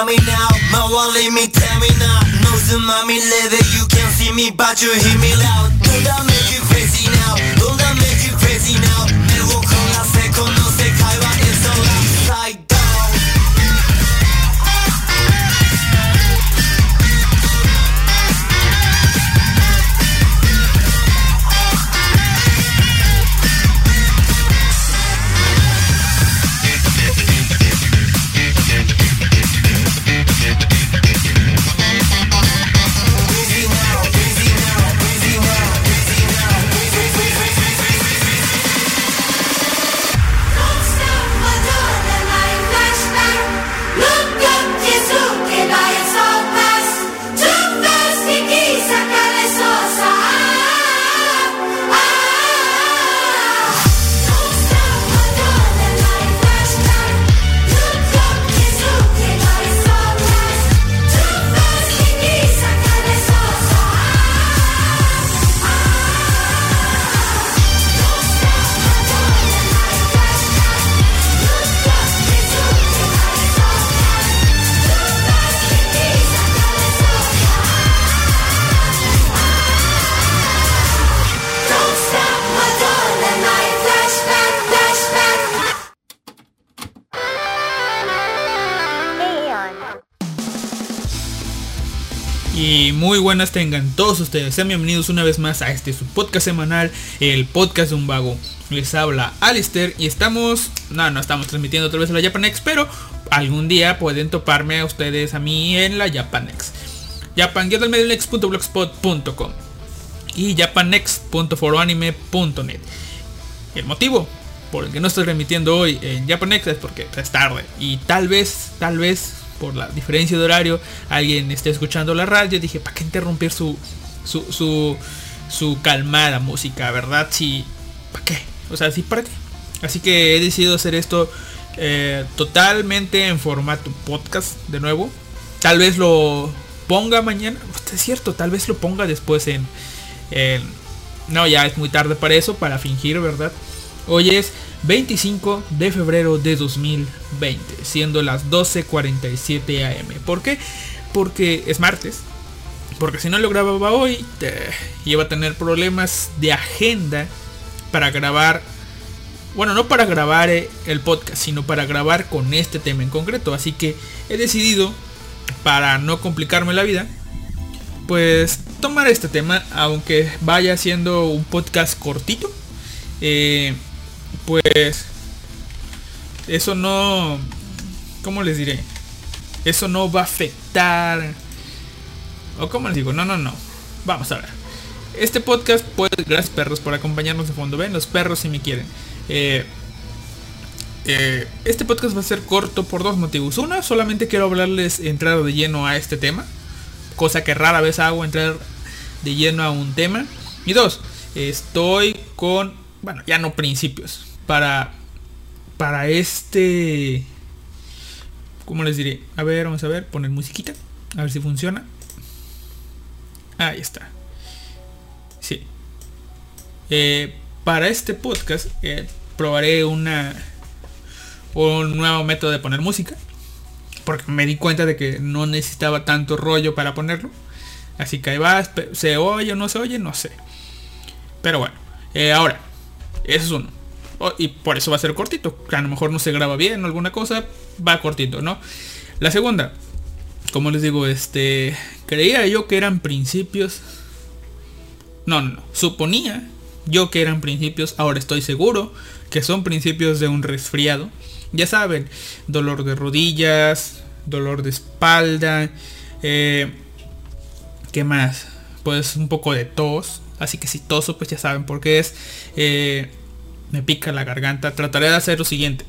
tell me now. My wallet me tell me now No tsunami level you can't see me but you hear me loud buenas tengan todos ustedes. Sean bienvenidos una vez más a este su podcast semanal, el podcast de un vago. Les habla Alistair y estamos, no, no estamos transmitiendo otra vez a la Japanex, pero algún día pueden toparme a ustedes a mí en la Japanex. japan-medionex.blogspot.com y japanex.foroanime.net. El motivo por el que no estoy remitiendo hoy en Japanex es porque es tarde y tal vez, tal vez por la diferencia de horario alguien esté escuchando la radio. Dije, ¿para qué interrumpir su, su, su, su calmada música, verdad? Sí, ¿para qué? O sea, sí, ¿para qué? Así que he decidido hacer esto eh, totalmente en formato podcast de nuevo. Tal vez lo ponga mañana. Es cierto, tal vez lo ponga después en, en- No, ya es muy tarde para eso, para fingir, ¿verdad? Hoy es 25 de febrero de 2020, siendo las 12.47 am. ¿Por qué? Porque es martes. Porque si no lo grababa hoy, iba a tener problemas de agenda para grabar. Bueno, no para grabar eh, el podcast, sino para grabar con este tema en concreto. Así que he decidido, para no complicarme la vida, pues tomar este tema, aunque vaya siendo un podcast cortito. eh, pues eso no, ¿cómo les diré? Eso no va a afectar. O como les digo, no, no, no. Vamos a ver. Este podcast, pues, gracias perros por acompañarnos de fondo. Ven, los perros si me quieren. Eh, eh, este podcast va a ser corto por dos motivos. Uno, solamente quiero hablarles, entrar de lleno a este tema. Cosa que rara vez hago, entrar de lleno a un tema. Y dos, estoy con, bueno, ya no principios. Para, para este... ¿Cómo les diré? A ver, vamos a ver, poner musiquita. A ver si funciona. Ahí está. Sí. Eh, para este podcast eh, probaré una un nuevo método de poner música. Porque me di cuenta de que no necesitaba tanto rollo para ponerlo. Así que ahí va. ¿Se oye o no se oye? No sé. Pero bueno. eh, ahora. Es uno. O- y por eso va a ser cortito. A lo mejor no se graba bien o alguna cosa. Va cortito, ¿no? La segunda. Como les digo, este. Creía yo que eran principios. No, no, no. Suponía yo que eran principios. Ahora estoy seguro que son principios de un resfriado. Ya saben, dolor de rodillas, dolor de espalda. Eh, ¿Qué más? Pues un poco de tos. Así que si toso, pues ya saben por qué es. Eh, me pica la garganta. Trataré de hacer lo siguiente.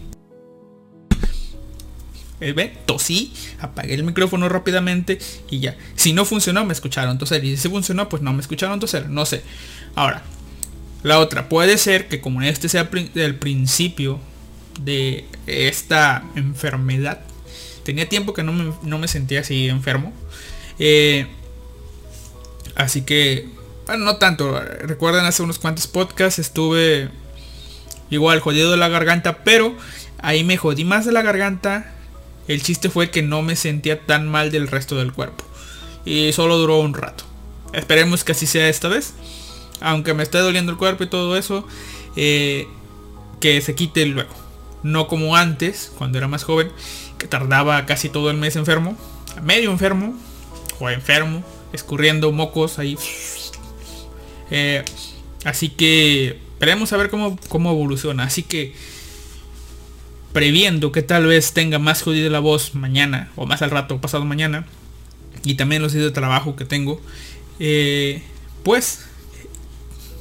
Eh, ¿Ven? Tosí, apagué el micrófono rápidamente y ya. Si no funcionó, me escucharon toser. Y si funcionó, pues no me escucharon toser. No sé. Ahora, la otra. Puede ser que como este sea el principio de esta enfermedad. Tenía tiempo que no me, no me sentía así enfermo. Eh, así que, bueno, no tanto. Recuerdan hace unos cuantos podcasts estuve igual jodido de la garganta, pero ahí me jodí más de la garganta El chiste fue que no me sentía tan mal del resto del cuerpo. Y solo duró un rato. Esperemos que así sea esta vez. Aunque me esté doliendo el cuerpo y todo eso. eh, que se quite luego. No como antes, cuando era más joven. Que tardaba casi todo el mes enfermo. Medio enfermo. O enfermo. Escurriendo mocos ahí. Eh, así que esperemos a ver cómo, cómo evoluciona. Así que previendo que tal vez tenga más jodida la voz mañana o más al rato pasado mañana y también los días de trabajo que tengo eh, pues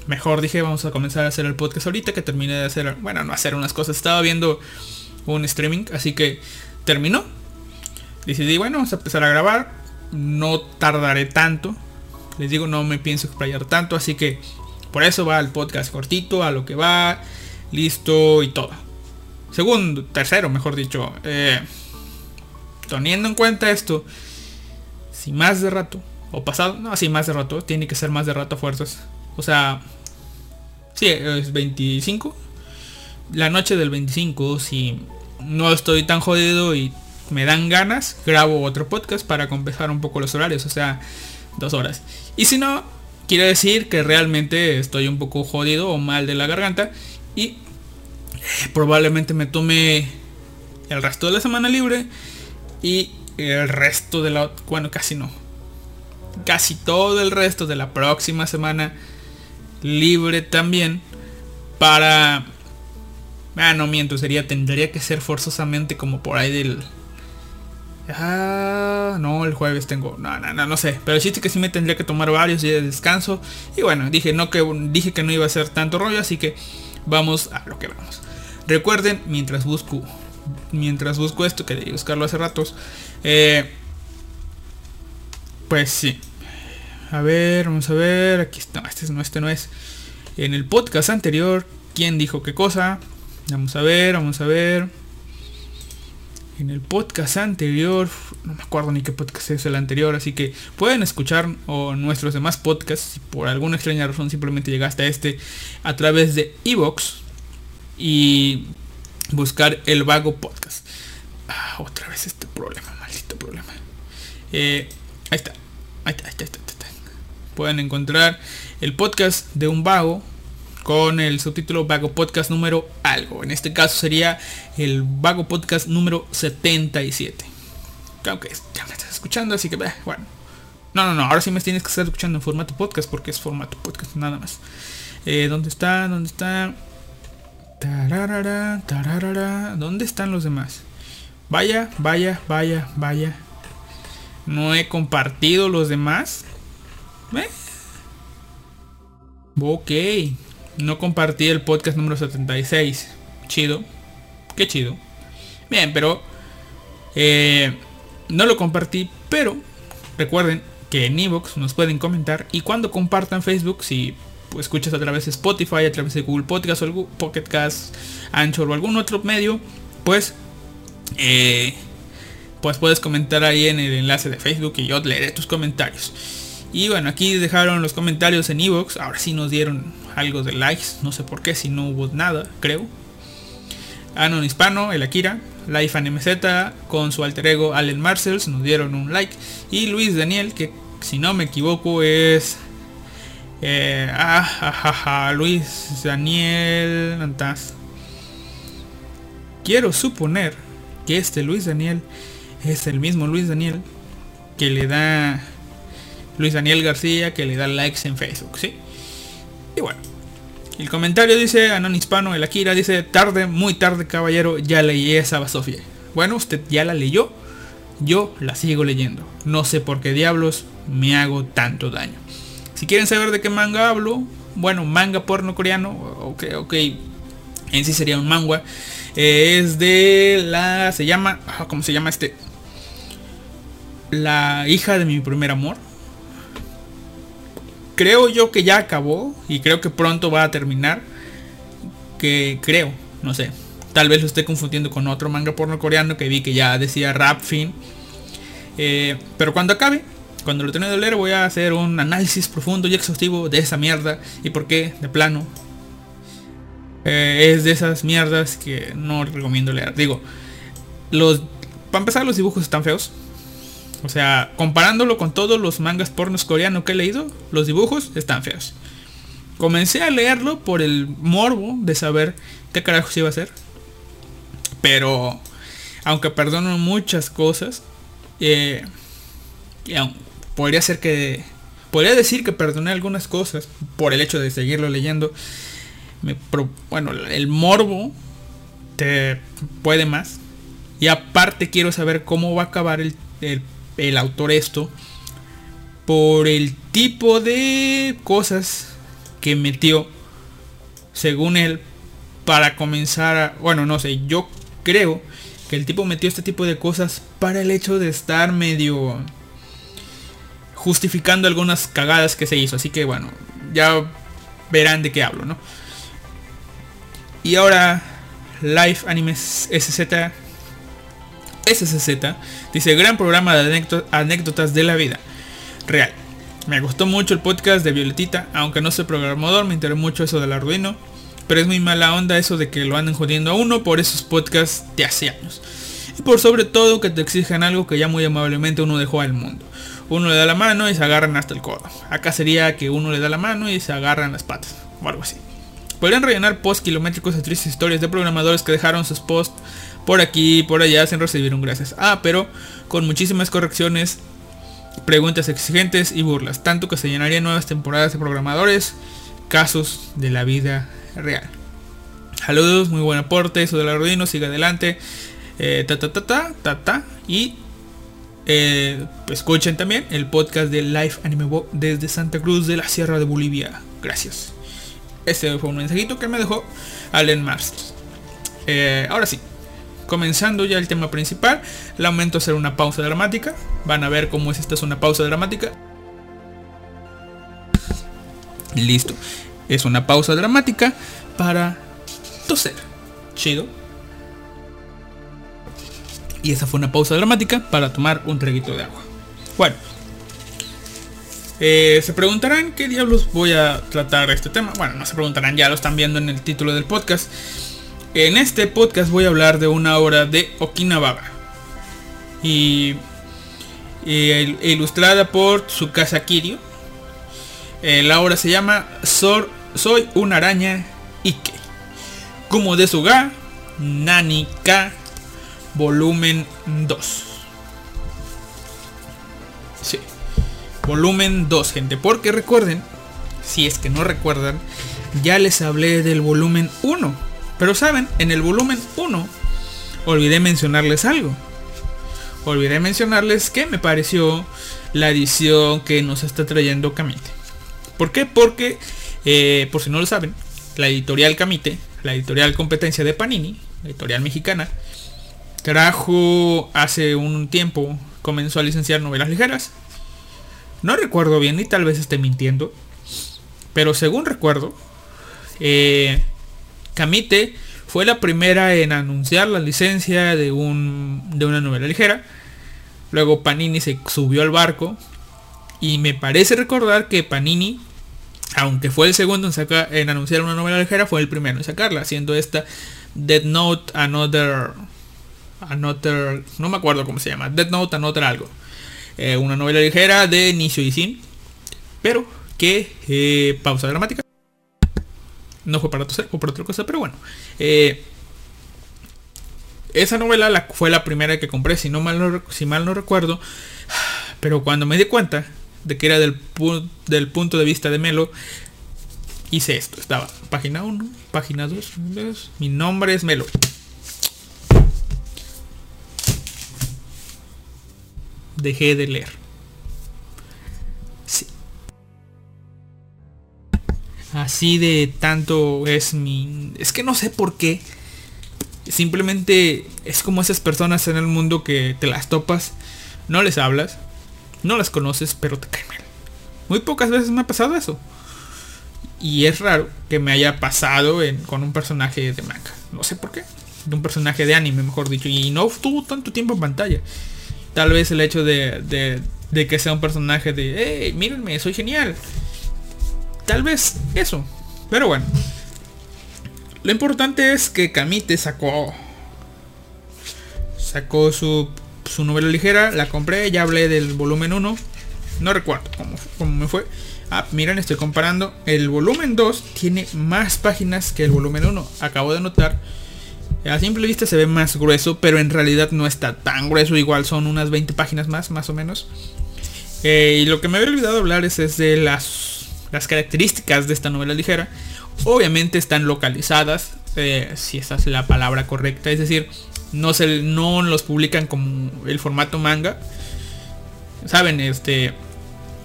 mejor dije vamos a comenzar a hacer el podcast ahorita que terminé de hacer bueno no hacer unas cosas. Estaba viendo un streaming así que terminó. Decidí bueno vamos a empezar a grabar. No tardaré tanto les digo no me pienso explayar tanto así que por eso va el podcast cortito a lo que va listo y todo segundo, tercero, mejor dicho, eh, teniendo en cuenta esto, si más de rato, o pasado, no, si más de rato, tiene que ser más de rato a fuerzas. O sea, si es 25, la noche del 25, si no estoy tan jodido y me dan ganas, grabo otro podcast para compensar un poco los horarios, o sea, dos horas. Y si no, quiere decir que realmente estoy un poco jodido o mal de la garganta y probablemente me tome el resto de la semana libre y el resto de la bueno casi no casi todo el resto de la próxima semana libre también para ah no miento sería tendría que ser forzosamente como por ahí del ah no el jueves tengo no no no no sé pero el chiste que sí me tendría que tomar varios días de descanso y bueno dije no que dije que no iba a ser tanto rollo así que vamos a lo que vamos Recuerden, mientras busco, mientras busco esto, que debí buscarlo hace ratos, eh, pues sí. A ver, vamos a ver, aquí está, este no, este no es. En el podcast anterior, ¿quién dijo qué cosa? Vamos a ver, vamos a ver. En el podcast anterior, no me acuerdo ni qué podcast es el anterior, así que pueden escuchar o nuestros demás podcasts, si por alguna extraña razón simplemente llegaste a este a través de Evox y buscar el vago podcast. Ah, otra vez este problema, maldito problema. Eh, ahí, está. ahí está. Ahí está, ahí está, ahí está. Pueden encontrar el podcast de un vago con el subtítulo Vago Podcast número algo. En este caso sería el Vago Podcast número 77. Aunque ya me estás escuchando, así que bueno. No, no, no, ahora sí me tienes que estar escuchando en formato podcast porque es formato podcast nada más. Eh, ¿Dónde está? ¿Dónde está? Tararara, tararara. ¿Dónde están los demás? Vaya, vaya, vaya, vaya. No he compartido los demás. ¿Eh? Ok. No compartí el podcast número 76. Chido. Qué chido. Bien, pero... Eh, no lo compartí, pero recuerden que en Evox nos pueden comentar y cuando compartan Facebook, si escuchas a través de Spotify, a través de Google Podcast o algún Pocket Cast, Anchor o algún otro medio, pues eh, pues puedes comentar ahí en el enlace de Facebook y yo leeré tus comentarios. Y bueno, aquí dejaron los comentarios en Evox. Ahora sí nos dieron algo de likes. No sé por qué, si no hubo nada, creo. Anon Hispano, el Akira, Life MZ con su alter ego Allen Marcells nos dieron un like. Y Luis Daniel, que si no me equivoco es... Eh, ah, ja, ja, Luis Daniel... Antas. Quiero suponer que este Luis Daniel es el mismo Luis Daniel que le da... Luis Daniel García que le da likes en Facebook, ¿sí? Y bueno, el comentario dice, Anon Hispano, el Akira, dice, tarde, muy tarde, caballero, ya leí esa basofia. Bueno, usted ya la leyó, yo la sigo leyendo. No sé por qué diablos me hago tanto daño. Si quieren saber de qué manga hablo, bueno, manga porno coreano, ok, ok, en sí sería un manga. Eh, es de la, se llama, ah, ¿cómo se llama este? La hija de mi primer amor creo yo que ya acabó y creo que pronto va a terminar. Que creo, no sé. Tal vez lo esté confundiendo con otro manga porno coreano que vi que ya decía Rap Fin. Eh, pero cuando acabe, cuando lo termine de leer, voy a hacer un análisis profundo y exhaustivo de esa mierda y por qué, de plano. Eh, es de esas mierdas que no recomiendo leer. Digo, los para empezar, los dibujos están feos. O sea, comparándolo con todos los mangas pornos coreanos que he leído, los dibujos están feos. Comencé a leerlo por el morbo de saber qué carajos iba a ser. Pero, aunque perdono muchas cosas, eh, podría ser que... Podría decir que perdoné algunas cosas por el hecho de seguirlo leyendo. Me bueno, el morbo te puede más. Y aparte quiero saber cómo va a acabar el- el autor esto. Por el tipo de cosas que metió, según él, para comenzar a... Bueno, no sé, yo creo que el tipo metió este tipo de cosas para el hecho de estar medio justificando algunas cagadas que se hizo. Así que bueno, ya verán de qué hablo, ¿no? Y ahora, Live Animes SZ. SCZ dice gran programa de anécdo- anécdotas de la vida real. Me gustó mucho el podcast de Violetita, aunque no soy programador, me enteré mucho eso del Arduino. Pero es muy mala onda eso de que lo anden jodiendo a uno por esos podcasts de hace años. Y por sobre todo que te exijan algo que ya muy amablemente uno dejó al mundo. Uno le da la mano y se agarran hasta el codo. Acá sería que uno le da la mano y se agarran las patas. O algo así. Podrían rellenar posts kilométricos de tristes historias de programadores que dejaron sus posts por aquí y por allá sin recibir un gracias. Ah, pero con muchísimas correcciones, preguntas exigentes y burlas. Tanto que se llenarían nuevas temporadas de programadores, casos de la vida real. Saludos, muy buen aporte, eso del Arduino, sigue adelante. Eh, ta ta ta ta ta ta. Y eh, escuchen también el podcast de Live Anime Bo desde Santa Cruz de la Sierra de Bolivia. Gracias. Este fue un mensajito que me dejó Allen Mars. Eh, ahora sí, comenzando ya el tema principal, lamento hacer una pausa dramática. Van a ver cómo es esta es una pausa dramática. Listo. Es una pausa dramática para toser. Chido. Y esa fue una pausa dramática para tomar un traguito de agua. Bueno. Eh, se preguntarán qué diablos voy a tratar este tema. Bueno, no se preguntarán, ya lo están viendo en el título del podcast. En este podcast voy a hablar de una obra de Okinawa. Y, y il- ilustrada por Tsukasa Kiryu. Eh, la obra se llama Sor- Soy una araña Ike. Como de Suga Nanika volumen 2. Sí. Volumen 2, gente. Porque recuerden, si es que no recuerdan, ya les hablé del volumen 1. Pero saben, en el volumen 1 olvidé mencionarles algo. Olvidé mencionarles que me pareció la edición que nos está trayendo Kamite. ¿Por qué? Porque, eh, por si no lo saben, la editorial Kamite, la editorial competencia de Panini, editorial mexicana, trajo hace un tiempo, comenzó a licenciar novelas ligeras. No recuerdo bien y tal vez esté mintiendo. Pero según recuerdo, eh, Kamite fue la primera en anunciar la licencia de, un, de una novela ligera. Luego Panini se subió al barco. Y me parece recordar que Panini, aunque fue el segundo en, en anunciar una novela ligera, fue el primero en sacarla, haciendo esta Dead Note Another. Another. No me acuerdo cómo se llama. Dead Note Another algo. Eh, una novela ligera de inicio y fin. Pero que. eh, pausa dramática. No fue para toser, fue por otra cosa, pero bueno. Eh, esa novela la, fue la primera que compré, si, no mal no, recuerdo. Pero cuando me di cuenta de que era del, del punto de vista de Melo, hice esto. Estaba página 1, página 2, mi nombre es Melo. Dejé de leer. Así de tanto es mi... Es que no sé por qué. Simplemente es como esas personas en el mundo que te las topas, no les hablas, no las conoces, pero te caen mal. Muy pocas veces me ha pasado eso. Y es raro que me haya pasado con un personaje de manga. No sé por qué. De un personaje de anime, mejor dicho. Y no tuvo tanto tiempo en pantalla. Tal vez el hecho de, de- de que sea un personaje de, hey, mírenme, soy genial. Tal vez eso. Pero bueno. Lo importante es que Kamite sacó. Sacó su su novela ligera, la compré, ya hablé del volumen 1. No recuerdo cómo, cómo me fue. Ah, miren, estoy comparando. El volumen 2 tiene más páginas que el volumen 1. Acabo de notar. A simple vista se ve más grueso, pero en realidad no está tan grueso. Igual son unas 20 páginas más, más o menos. Eh, y lo que me había olvidado hablar es, es de las, las características de esta novela ligera. Obviamente están localizadas, eh, si esa es la palabra correcta. Es decir, no, se, no los publican como el formato manga. Saben, este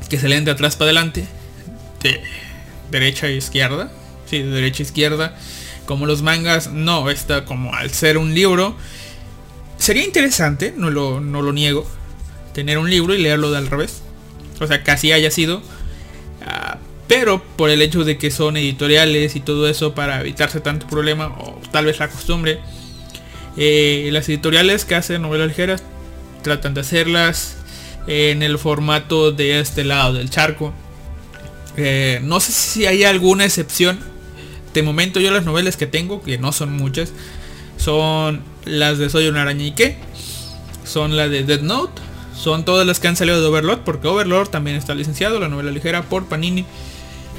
que se leen de atrás para adelante, de derecha a izquierda, sí, de derecha a izquierda, como los mangas, no, está como al ser un libro. Sería interesante, no lo, no lo niego, tener un libro y leerlo de al revés. O sea, casi haya sido. Pero por el hecho de que son editoriales y todo eso para evitarse tanto problema, o tal vez la costumbre, eh, las editoriales que hacen novelas ligeras tratan de hacerlas en el formato de este lado del charco. Eh, no sé si hay alguna excepción. De momento yo las novelas que tengo, que no son muchas, son las de Soy una araña y qué. Son las de Dead Note. Son todas las que han salido de Overlord, porque Overlord también está licenciado, la novela ligera por Panini.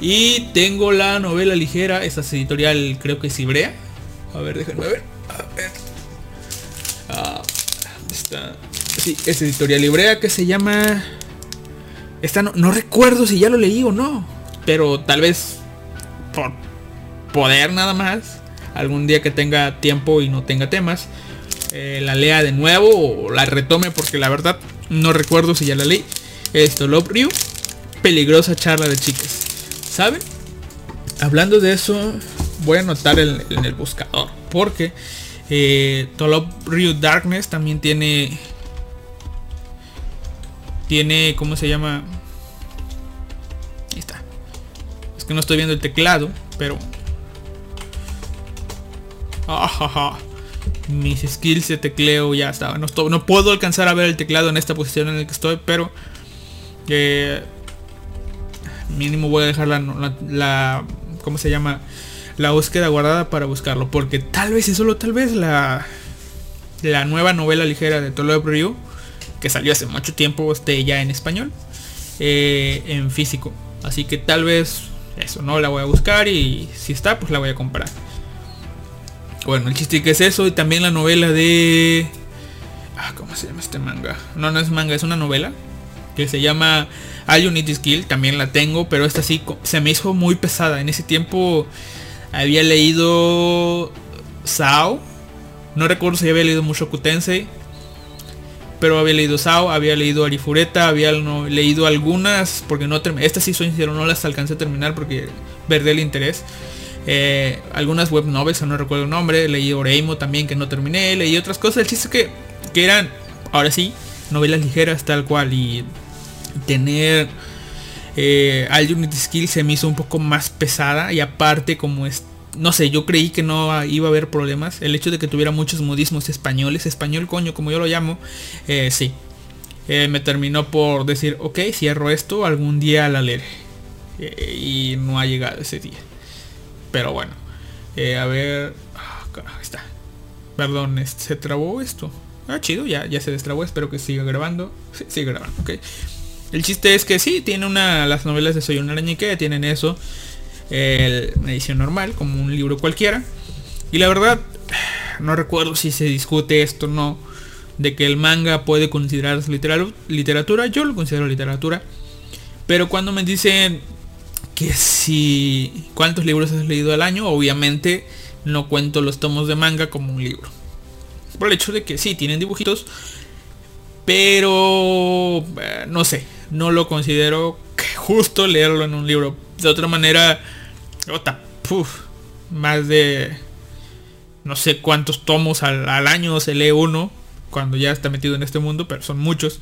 Y tengo la novela ligera, esta es editorial creo que es Ibrea. A ver, déjenme ver. A ver. Ah, está. Sí, es editorial Ibrea que se llama. Esta no, no recuerdo si ya lo leí o no. Pero tal vez por poder nada más. Algún día que tenga tiempo y no tenga temas. eh, la lea de nuevo o la retome porque la verdad no recuerdo si ya la leí. Esto, Love Ryu. Peligrosa charla de chicas. ¿Saben? Hablando de eso, voy a anotar en, el buscador. Porque eh, Tolop Ryu Darkness también tiene. Tiene. ¿Cómo se llama? Está. Es que no estoy viendo el teclado, pero. Ajaja. Mis skills de tecleo ya estaban. No, no puedo alcanzar a ver el teclado en esta posición en la que estoy, pero. eh, mínimo voy a dejar la, ¿cómo se llama? La búsqueda guardada para buscarlo. Porque tal vez y solo tal vez la, la nueva novela ligera de Tolo Ryu, que salió hace mucho tiempo, esté ya en español, eh, en físico. Así que tal vez eso, no la voy a buscar y si está, pues la voy a comprar. Bueno, el chiste que es eso y también la novela de... Ah, ¿Cómo se llama este manga? No, no es manga, es una novela que se llama All Unity Skill, también la tengo, pero esta sí se me hizo muy pesada. En ese tiempo había leído Sao, no recuerdo si había leído Mushoku Tensei, pero había leído Sao, había leído Arifureta, había leído algunas, porque no estas sí soy sincero, no las alcancé a terminar porque perdí el interés. Eh, algunas web novels, no recuerdo el nombre, leí Oreimo también que no terminé, leí otras cosas, el chiste es que, que eran, ahora sí, novelas ligeras tal cual y tener eh, al Unity Skill se me hizo un poco más pesada y aparte como es no sé, yo creí que no iba a haber problemas. El hecho de que tuviera muchos modismos españoles, español coño, como yo lo llamo, eh, sí. Eh, me terminó por decir, ok, cierro esto, algún día la leeré. Eh, y no ha llegado ese día. Pero bueno, a ver. ah, carajo, está. Perdón, se trabó esto. Ah, chido, ya, ya se destrabó. Espero que siga grabando. Sí, sigue grabando, ok. El chiste es que sí, tiene una. Las novelas de Soy una arañique tienen eso. El, edición normal, como un libro cualquiera. Y la verdad, no recuerdo si se discute esto o no. De que el manga puede considerarse litera- literatura. Yo lo considero literatura. Pero cuando me dicen que si cuántos libros has leído al año, obviamente no cuento los tomos de manga como un libro. Por el hecho de que sí, tienen dibujitos, pero eh, no sé, no lo considero justo leerlo en un libro. De otra manera, ota, puf, más de no sé cuántos tomos al, al año se lee uno cuando ya está metido en este mundo, pero son muchos.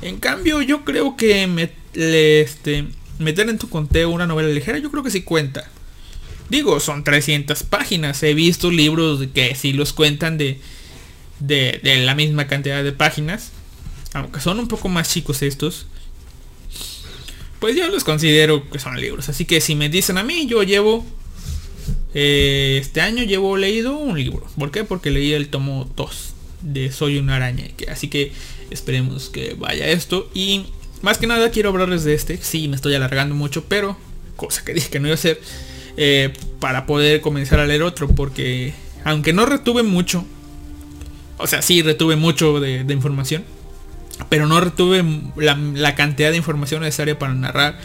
En cambio, yo creo que me- le- este, meter en tu conteo una novela ligera, yo creo que sí cuenta. Digo, son 300 páginas. He visto libros que sí los cuentan de, de, de la misma cantidad de páginas. Aunque son un poco más chicos estos. Pues yo los considero que son libros. Así que si me dicen a mí, yo llevo... eh, este año llevo leído un libro. ¿Por qué? Porque leí el tomo 2 de Soy una araña. Así que Esperemos que vaya esto. Y más que nada quiero hablarles de este. Sí, me estoy alargando mucho, pero cosa que dije que no iba a hacer. eh, para poder comenzar a leer otro. Porque aunque no retuve mucho. O sea, sí retuve mucho de información. Pero no retuve la, cantidad de información necesaria para narrar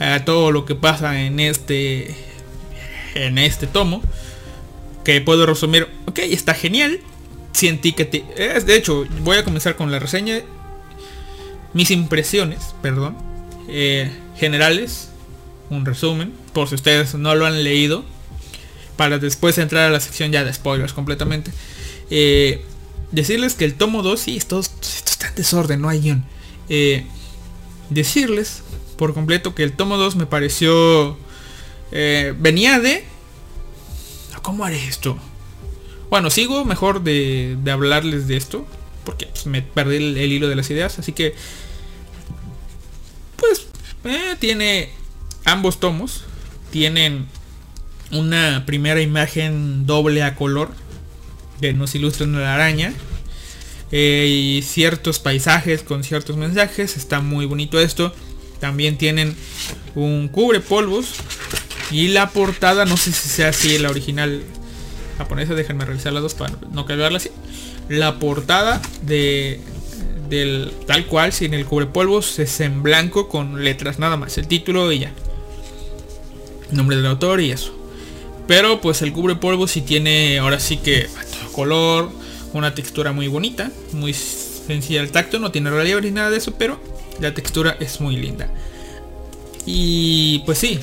eh, todo lo que pasa en este. En este tomo. Que puedo resumir. Ok, está genial. Sentí que te... de hecho, voy a comenzar con la reseña. Mis impresiones, perdón. eh, generales. Un resumen. Por si ustedes no lo han leído. Para después entrar a la sección ya de spoilers completamente. Eh, decirles que el tomo 2, sí, esto, está en desorden, no hay guion. Eh, decirles por completo que el tomo 2 me pareció... eh, venía de... ¿Cómo haré esto? Bueno, sigo mejor de, hablarles de esto. Porque pues, me perdí el, el hilo de las ideas. Así que... Pues... eh, tiene ambos tomos. Tienen una primera imagen doble a color. Que nos ilustra una araña. eh, y ciertos paisajes con ciertos mensajes. Está muy bonito esto. También tienen un cubre polvos. Y la portada, no sé si sea así la original japonesa, déjenme revisar las dos para no cagarla así. La portada de del tal cual, sin el cubre polvos, es en blanco con letras nada más, el título y ya. Nombre del autor y eso. Pero pues el cubre polvo sí tiene ahora sí que color, una textura muy bonita, muy sencilla al tacto, no tiene relieve ni nada de eso, pero la textura es muy linda. Y pues sí,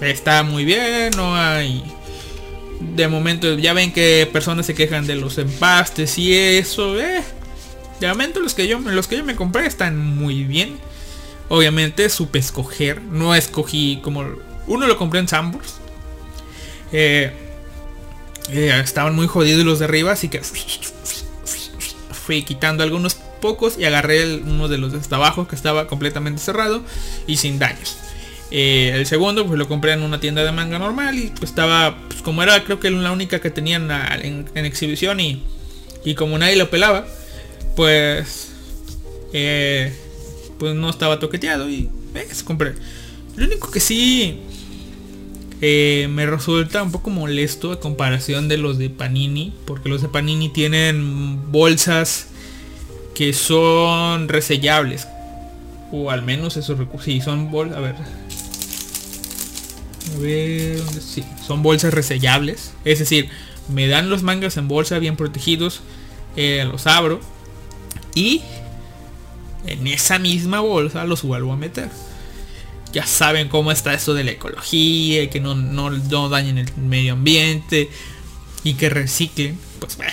está muy bien, no hay... De momento ya ven que personas se quejan de los empastes y eso, eh. De momento los que yo, los que yo me compré están muy bien. Obviamente supe escoger, no escogí como... Uno lo compré en Sambors. Eh, eh, estaban muy jodidos los de arriba, así que fui quitando algunos pocos y agarré uno de los de hasta abajo que estaba completamente cerrado y sin daños. Eh, el segundo pues lo compré en una tienda de manga normal y pues, estaba pues, como era creo que la única que tenían en, exhibición y, y como nadie lo pelaba pues pues no estaba toqueteado y se compré. Lo único que sí eh, me resulta un poco molesto a comparación de los de Panini porque los de Panini tienen bolsas que son resellables o al menos esos recursos sí son bolsas a ver a ver, sí, son bolsas resellables. Es decir, me dan los mangas en bolsa bien protegidos, eh, los abro y en esa misma bolsa los vuelvo a meter. Ya saben cómo está esto de la ecología, y que no, no, no dañen el medio ambiente y que reciclen. Pues bueno,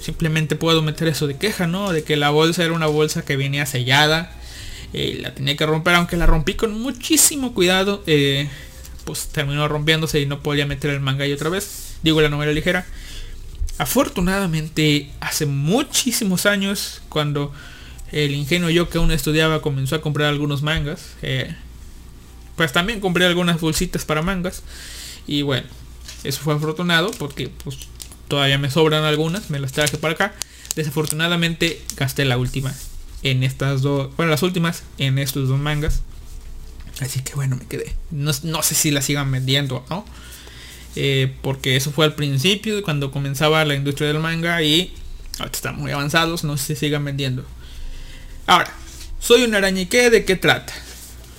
simplemente puedo meter eso de queja, ¿no? De que la bolsa era una bolsa que venía sellada. eh, la tenía que romper, aunque la rompí con muchísimo cuidado. eh, pues terminó rompiéndose y no podía meter el manga ahí otra vez. Digo la novela ligera. Afortunadamente, hace muchísimos años, cuando el ingenuo yo que aún estudiaba comenzó a comprar algunos mangas, eh, pues también compré algunas bolsitas para mangas. Y bueno, eso fue afortunado porque pues todavía me sobran algunas, me las traje para acá. Desafortunadamente gasté la última en estas dos, bueno, las últimas en estos dos mangas. Así que bueno, me quedé. No, no sé si la sigan vendiendo o no. Eh, porque eso fue al principio, cuando comenzaba la industria del manga y ahorita están muy avanzados, no sé si sigan vendiendo. Ahora, soy una araña ¿de qué trata?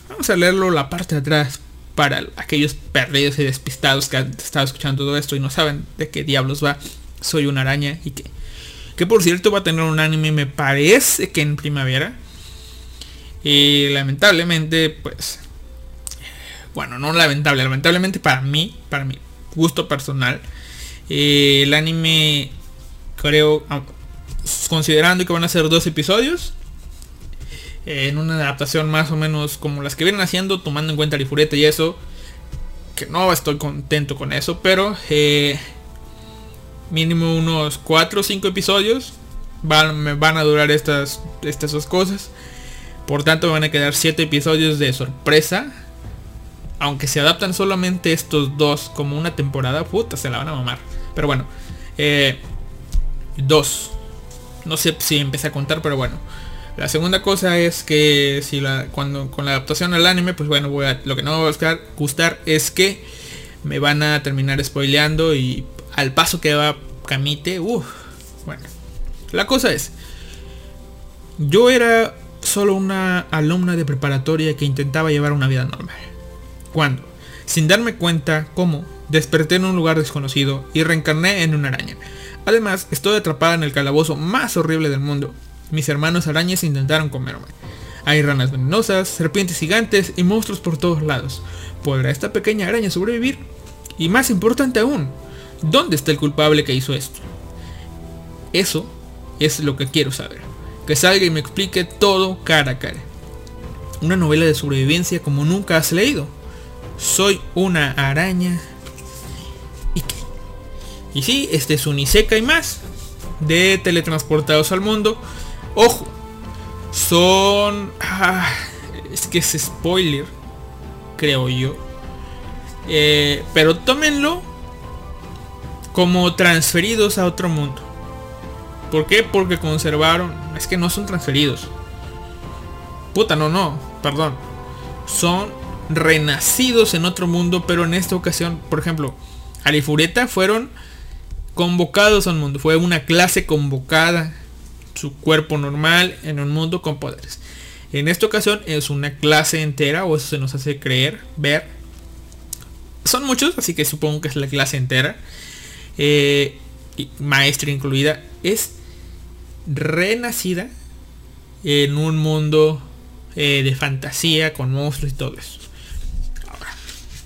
Vamos a leerlo la parte de atrás para aquellos perdidos y despistados que han estado escuchando todo esto y no saben de qué diablos va. Soy una araña y que, que por cierto va a tener un anime, me parece que en primavera. Y lamentablemente, pues, bueno, no lamentable, lamentablemente para mí, para mi gusto personal, eh, el anime, creo, ah, considerando que van a ser dos episodios, en una adaptación más o menos como las que vienen haciendo, tomando en cuenta el Ifureta y eso, que no estoy contento con eso, pero eh, mínimo unos 4 o 5 episodios van, me van a durar estas, estas dos cosas. Por tanto, me van a quedar 7 episodios de sorpresa. Aunque se adaptan solamente estos dos como una temporada, puta, se la van a mamar. Pero bueno, eh, dos. No sé si empecé a contar, pero bueno. La segunda cosa es que si la, cuando con la adaptación al anime, pues bueno, lo que no me va a buscar, gustar es que me van a terminar spoileando y al paso que va Kamite, uff, bueno. La cosa es, yo era solo una alumna de preparatoria que intentaba llevar una vida normal. Cuando, sin darme cuenta cómo, desperté en un lugar desconocido y reencarné en una araña. Además, estoy atrapada en el calabozo más horrible del mundo. Mis hermanos arañas intentaron comerme. Hay ranas venenosas, serpientes gigantes y monstruos por todos lados. ¿Podrá esta pequeña araña sobrevivir? Y más importante aún, ¿dónde está el culpable que hizo esto? Eso es lo que quiero saber. Que salga y me explique todo cara a cara. Una novela de sobrevivencia como nunca has leído. Soy una araña. ¿Y? Y sí, este es un Isekai más. De teletransportados al mundo. Ojo. Son... ah, es que es spoiler. Creo yo. Eh, pero tómenlo como transferidos a otro mundo. ¿Por qué? Porque conservaron. Es que no son transferidos. Puta, no, no. Perdón. Son renacidos en otro mundo, pero en esta ocasión, por ejemplo, Arifureta fueron convocados al mundo. Fue una clase convocada. Su cuerpo normal en un mundo con poderes. En esta ocasión es una clase entera, o eso se nos hace creer, ver. Son muchos, así que supongo que es la clase entera. Eh, incluida. Es renacida en un mundo eh, de fantasía con monstruos y todo eso. Ahora,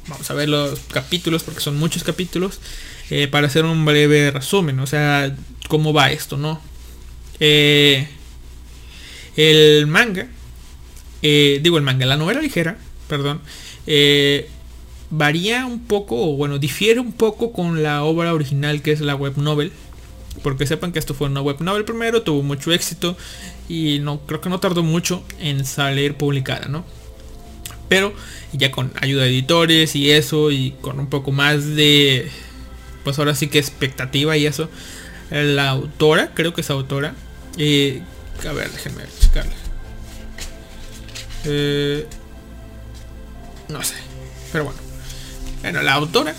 vamos a ver los capítulos porque son muchos capítulos eh, para hacer un breve resumen. O sea, cómo va esto, ¿no? Eh, el manga, eh, digo el manga, la novela ligera, perdón, eh, varía un poco, o bueno, difiere un poco con la obra original que es la web novel. Porque sepan que esto fue una web novel primero, tuvo mucho éxito y no creo que no tardó mucho en salir publicada, ¿no? Pero ya con ayuda de editores y eso y con un poco más de pues ahora sí que expectativa y eso. La autora, creo que es autora. Eh, a ver, déjenme checarla. Eh, no sé. Pero bueno. Bueno, la autora.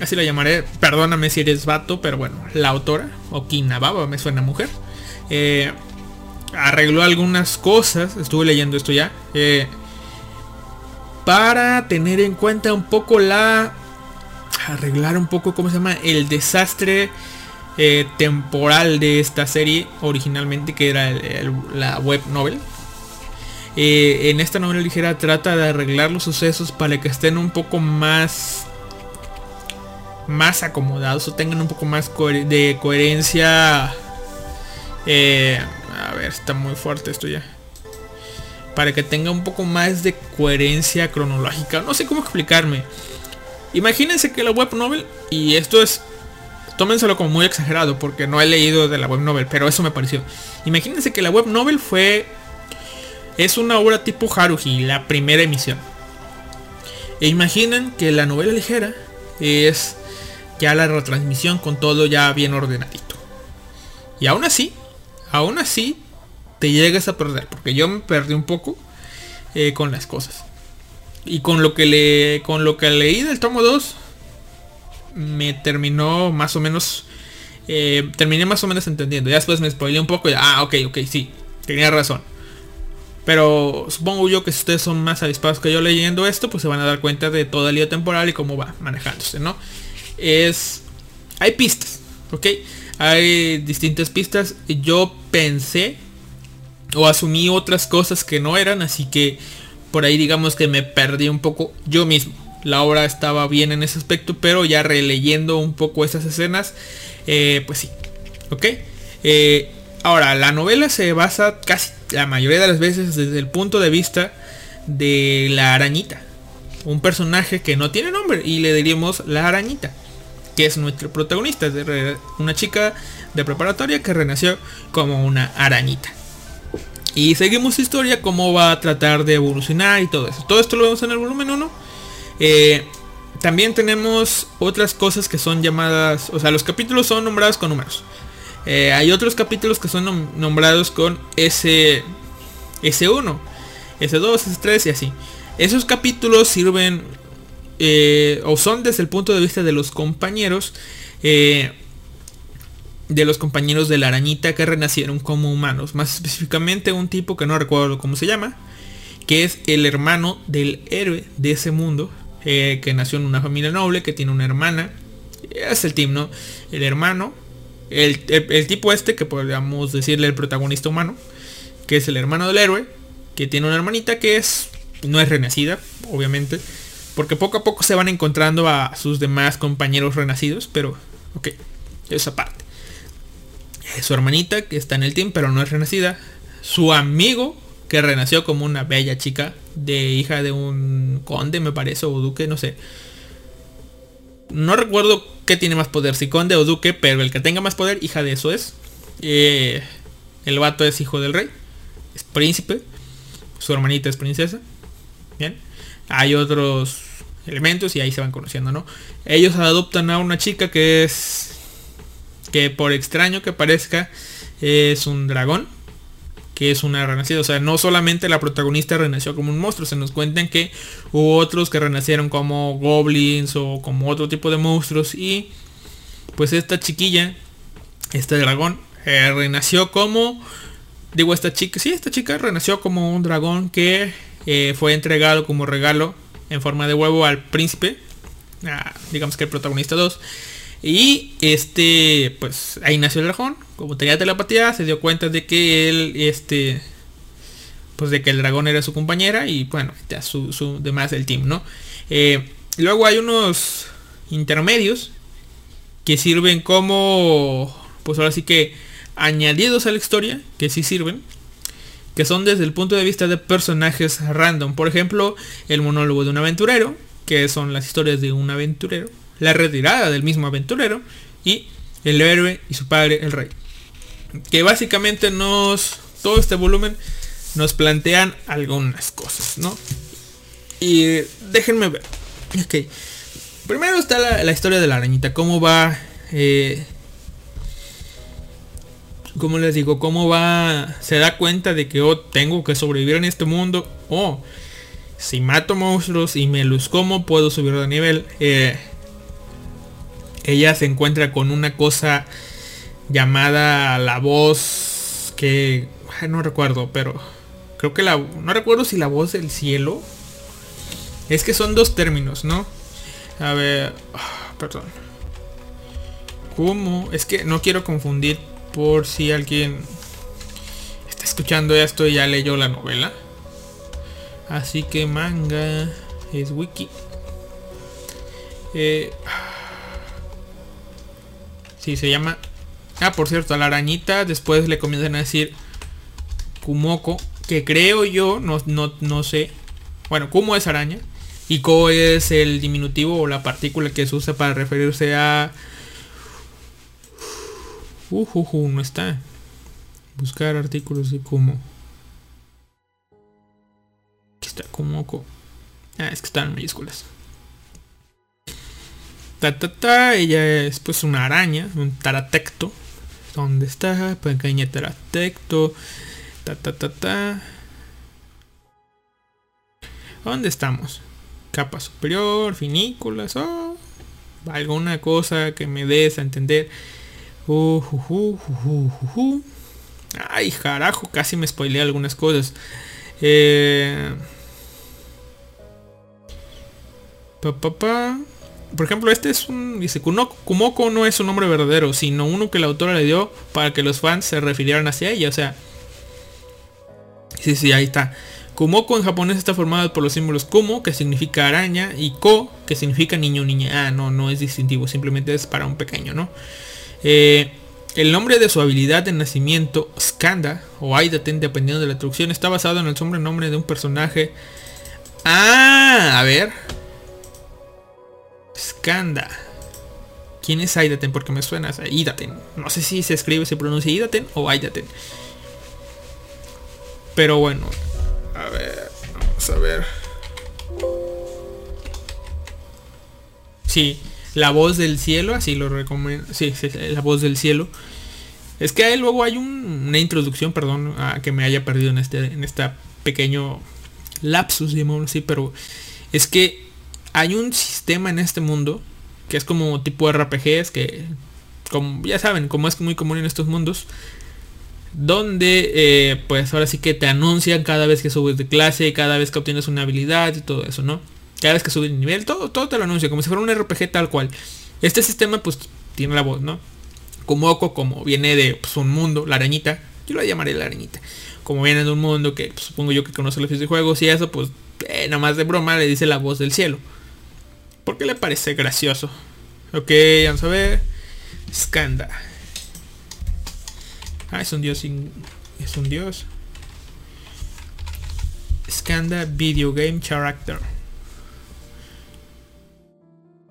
Así la llamaré. Perdóname si eres vato, pero bueno. La autora. O Kinababa, me suena mujer. eh, arregló algunas cosas. Estuve leyendo esto ya. eh, para tener en cuenta un poco la... Arreglar un poco, ¿cómo se llama? El desastre eh, temporal de esta serie originalmente, que era la web novel. Eh, en esta novela ligera trata de arreglar los sucesos para que estén un poco más más acomodados o tengan un poco más de coherencia. Eh, a ver está muy fuerte esto ya. Para que tenga un poco más de coherencia cronológica. No sé cómo explicarme. Imagínense que la web novel y esto es tómenselo como muy exagerado porque no he leído de la web novel pero eso me pareció imagínense que la web novel fue es una obra tipo Haruhi, la primera emisión. E imaginen que la novela ligera es ya la retransmisión con todo ya bien ordenadito. Y aún así, aún así, te llegas a perder. Porque yo me perdí un poco eh, con las cosas. Y con lo que le. Con lo que leí del tomo 2. Me terminó más o menos. eh, terminé más o menos entendiendo. Ya después me spoilé un poco. Y, ah, ok, ok, sí. Tenía razón. Pero supongo yo que si ustedes son más avispados que yo leyendo esto, pues se van a dar cuenta de toda el lío temporal y cómo va manejándose, ¿no? Es... Hay pistas, ¿ok? Hay distintas pistas. Yo pensé o asumí otras cosas que no eran, así que por ahí digamos que me perdí un poco yo mismo. La obra estaba bien en ese aspecto, pero ya releyendo un poco esas escenas, eh, pues sí, ¿ok? Eh, ahora, la novela se basa casi la mayoría de las veces desde el punto de vista de la arañita. Un personaje que no tiene nombre y le diríamos la arañita. Que es nuestro protagonista. Una chica de preparatoria que renació como una arañita. Y seguimos su historia, cómo va a tratar de evolucionar y todo eso. Todo esto lo vemos en el volumen 1. Eh, también tenemos otras cosas que son llamadas, o sea, los capítulos son nombrados con números. Eh, hay otros capítulos que son nom- nombrados con S, S1, S2, S3 y así. Esos capítulos sirven eh, o son desde el punto de vista de los compañeros. de los compañeros de la arañita que renacieron como humanos. Más específicamente un tipo que no recuerdo cómo se llama. Que es el hermano del héroe de ese mundo. Eh, que nació en una familia noble. Que tiene una hermana. Es el team, ¿no? El hermano. El, el- el tipo este que podríamos decirle el protagonista humano. Que es el hermano del héroe. Que tiene una hermanita que es... No es renacida, obviamente. Porque poco a poco se van encontrando a sus demás compañeros renacidos. Pero, ok. Esa parte su hermanita que está en el team pero no es renacida, su amigo que renació como una bella chica de hija de un conde me parece o duque, no sé. No recuerdo qué tiene más poder, si conde o duque, pero el que tenga más poder, hija de eso es. Eh, el vato es hijo del rey, es príncipe, su hermanita es princesa. Bien, hay otros elementos y ahí se van conociendo, ¿no? Ellos adoptan a una chica que es que por extraño que parezca es un dragón que es una renacida o sea no solamente la protagonista renació como un monstruo se nos cuentan que hubo otros que renacieron como goblins o como otro tipo de monstruos y pues esta chiquilla este dragón eh, renació como digo esta chica sí esta chica renació como un dragón que eh, fue entregado como regalo en forma de huevo al príncipe a, digamos que el protagonista 2 y este, pues ahí nació el dragón. Como tenía telepatía, se dio cuenta de que él, este, pues de que el dragón era su compañera y bueno, ya su, su demás el team, ¿no? Eh, luego hay unos intermedios que sirven como, pues ahora sí que añadidos a la historia, que sí sirven, que son desde el punto de vista de personajes random. Por ejemplo, el monólogo de un aventurero, que son las historias de un aventurero la retirada del mismo aventurero y el héroe y su padre el rey. Que básicamente nos, todo este volumen nos plantean algunas cosas, ¿no? Y déjenme ver. Ok. Primero está la, historia de la arañita, cómo va... Eh, ¿Cómo les digo? ¿Cómo va? Se da cuenta de que oh, tengo que sobrevivir en este mundo. Oh, si mato monstruos y me los como, puedo subir de nivel. Eh, ella se encuentra con una cosa llamada la voz que no recuerdo, pero creo que la no recuerdo si la voz del cielo es que son dos términos, ¿no? A ver, ah, perdón. ¿Cómo? Es que no quiero confundir por si alguien está escuchando esto y ya leyó la novela. Así que manga es wiki. Eh, Sí, se llama... Ah, por cierto, a la arañita después le comienzan a decir Kumoko, que creo yo, no, no, no sé. Bueno, Kumo es araña y Ko es el diminutivo o la partícula que se usa para referirse a... Uh, uh, uh, no está. Buscar artículos de Kumo. Aquí está Kumoko. Ah, es que están mayúsculas. Ta, ta, ta, ella es pues una araña, un taratecto. ¿Dónde está? Pequeña taratecto. Ta, ta, ta, ta. ¿Dónde estamos? Capa superior, finículas, oh, alguna cosa que me des a entender. Uh, ju, ju. Ay, carajo, casi me spoileé algunas cosas. Eh... Pa, pa, pa. Por ejemplo, este es un... Dice, Kumoko no es un nombre verdadero, sino uno que la autora le dio para que los fans se refirieran hacia ella. O sea... Sí, sí, ahí está. Kumoko en japonés está formado por los símbolos Kumo, que significa araña, y Ko, que significa niño o niña. Ah, no, no es distintivo, simplemente es para un pequeño, ¿no? Eh, el nombre de su habilidad de nacimiento, Skanda, o Aidaten, dependiendo de la traducción, está basado en el sobrenombre de un personaje. Ah, a ver. Skanda. ¿Quién es Aidaten? Porque me suena a Idaten. No sé si se escribe, se pronuncia Idaten o Aidaten. Pero bueno. A ver. Vamos a ver. Sí. La voz del cielo, así lo recomiendo. Sí, sí, la voz del cielo. Es que ahí luego hay un- una introducción, perdón, a que me haya perdido en este en esta pequeño lapsus, digámoslo así, pero es que hay un sistema en este mundo que es como tipo RPGs que como ya saben, como es muy común en estos mundos, donde eh, pues ahora sí que te anuncian cada vez que subes de clase, cada vez que obtienes una habilidad y todo eso, ¿no? Cada vez que subes de nivel, todo, todo te lo anuncia, como si fuera un RPG tal cual. Este sistema pues tiene la voz, ¿no? Como Oko, como viene de pues, un mundo, la arañita, yo la llamaré la arañita. Como viene de un mundo que pues, supongo yo que conoce los videojuegos y eso, pues eh, nada más de broma le dice la voz del cielo. Porque le parece gracioso. Ok, vamos a ver. Skanda. Ah, es un dios. Es un dios. Skanda Video Game Character.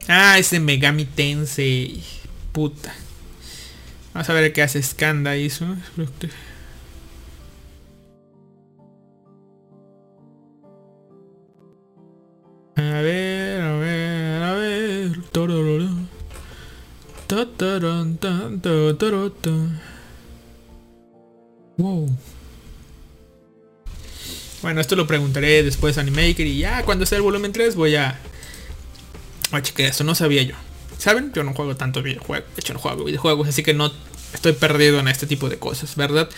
Ah, es de Megami Tensei. Puta. Vamos a ver qué hace Skanda hizo. A ver, a ver, a ver. Wow. Bueno, esto lo preguntaré después a Animaker y ya cuando esté el volumen 3 voy a... A chequear esto, no sabía yo. ¿Saben? Yo no juego tanto videojuegos. De hecho no juego videojuegos, así que no estoy perdido en este tipo de cosas, ¿verdad?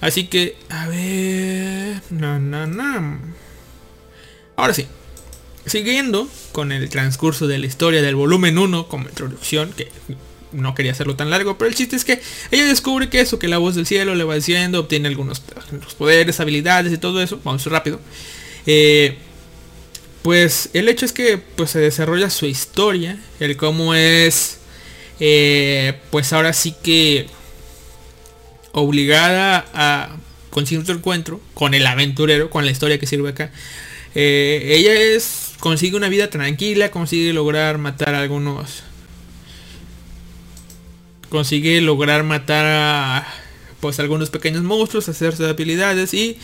Así que, a ver... No. Ahora sí. Siguiendo con el transcurso de la historia del volumen 1 como introducción, que no quería hacerlo tan largo, pero el chiste es que ella descubre que eso, que la voz del cielo le va diciendo, obtiene algunos poderes, habilidades y todo eso, vamos rápido. Eh, pues el hecho es que pues, se desarrolla su historia, el cómo es, eh, pues ahora sí que obligada a conseguir otro encuentro con el aventurero, con la historia que sirve acá. Eh, ella es consigue una vida tranquila, consigue lograr matar a algunos consigue lograr matar a pues algunos pequeños monstruos, hacerse de habilidades y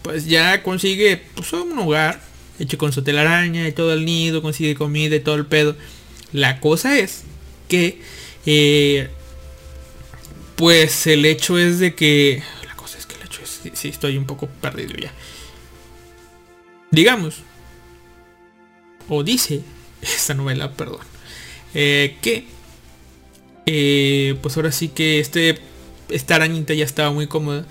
pues ya consigue pues un hogar hecho con su telaraña y todo el nido, consigue comida y todo el pedo. La cosa es que eh, pues el hecho es de que la cosa es que el hecho es sí, sí, estoy un poco perdido ya. Digamos o dice esta novela, perdón, eh, que eh, pues ahora sí que este esta arañita ya estaba muy cómoda.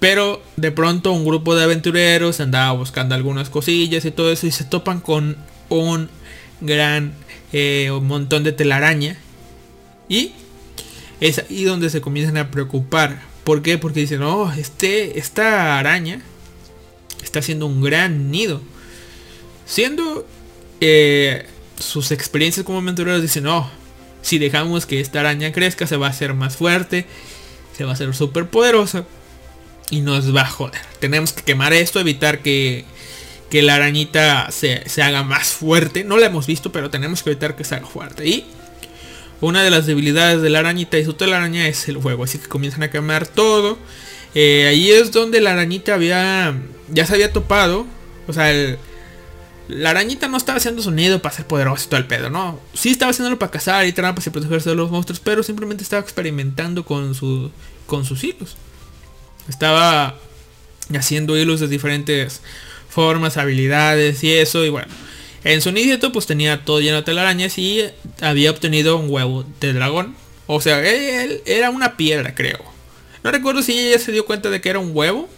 Pero de pronto un grupo de aventureros andaba buscando algunas cosillas y todo eso y se topan con un gran eh, un montón de telaraña. Y es ahí donde se comienzan a preocupar. ¿Por qué? Porque dicen, oh, este, esta araña está haciendo un gran nido. Siendo eh, sus experiencias como aventureros dicen, oh, si dejamos que esta araña crezca se va a hacer más fuerte, se va a hacer súper poderosa y nos va a joder. Tenemos que quemar esto, evitar que, que la arañita se, se, haga más fuerte. No la hemos visto, pero tenemos que evitar que se haga fuerte. Y una de las debilidades de la arañita y su telaraña es el fuego, así que comienzan a quemar todo. Eh, ahí es donde la arañita había ya se había topado, o sea, el, la arañita no estaba haciendo su nido para ser poderoso y todo el pedo, ¿no? Sí estaba haciéndolo para cazar y trampas y protegerse de los monstruos, pero simplemente estaba experimentando con, con sus hilos. Estaba haciendo hilos de diferentes formas, habilidades y eso, y bueno. En su nido pues tenía todo lleno de telarañas y había obtenido un huevo de dragón. O sea, él era una piedra, creo. No recuerdo si ella se dio cuenta de que era un huevo.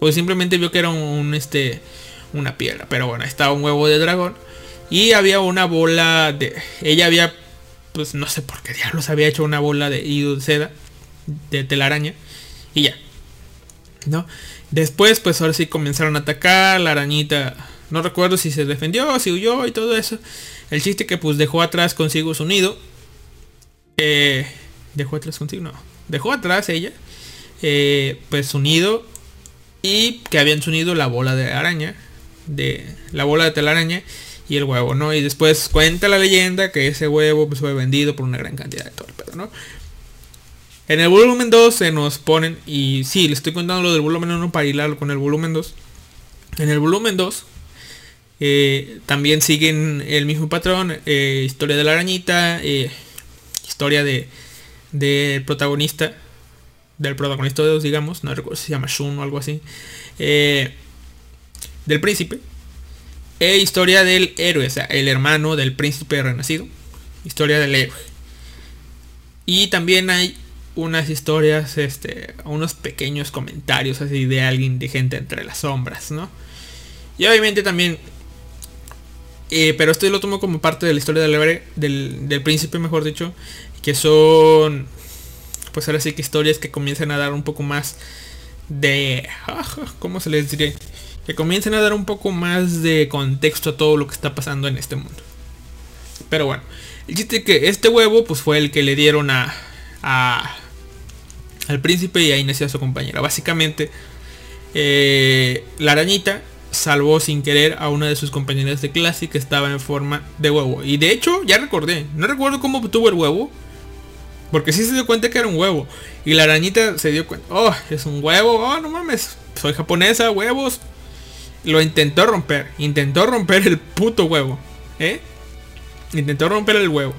O simplemente vio que era un este una piedra. Pero bueno, estaba un huevo de dragón. Y había una bola de. Ella había. Pues no sé por qué diablos había hecho una bola de hilo seda. De telaraña. Y ya. ¿No? Después, pues ahora sí comenzaron a atacar. La arañita. No recuerdo si se defendió, si huyó y todo eso. El chiste que pues dejó atrás consigo su nido. Eh, dejó atrás consigo, no. Dejó atrás ella. Eh, pues su nido. Y que habían su nido la bola de araña de la bola de telaraña y el huevo, ¿no? Y después cuenta la leyenda que ese huevo pues, fue vendido por una gran cantidad de todo ¿no? En el volumen 2 se nos ponen, y sí, les estoy contando lo del volumen 1 para hilarlo con el volumen 2. En el volumen 2 eh, también siguen el mismo patrón, eh, historia de la arañita, eh, historia de, del protagonista, del protagonista de dos, digamos, no recuerdo si se llama Shun o algo así, del príncipe, e historia del héroe, o sea, el hermano del príncipe renacido, historia del héroe. Y también hay unas historias, este, unos pequeños comentarios así de alguien de gente entre las sombras, ¿no? Y obviamente también, eh, pero esto lo tomo como parte de la historia del, héroe- del, del príncipe, mejor dicho, que son, pues ahora sí que historias que comienzan a dar un poco más de, ¿cómo se les diría? Que comiencen a dar un poco más de contexto a todo lo que está pasando en este mundo. Pero bueno, el chiste es que este huevo pues fue el que le dieron a, al príncipe y ahí nació a su compañera. Básicamente, eh, la arañita salvó sin querer a una de sus compañeras de clase que estaba en forma de huevo. Y de hecho, ya recordé, no recuerdo cómo obtuvo el huevo. Porque sí se dio cuenta que era un huevo. Y la arañita se dio cuenta, oh, es un huevo, oh, no mames, soy japonesa, huevos. Lo intentó romper, intentó romper el puto huevo. ¿Eh? Intentó romper el huevo.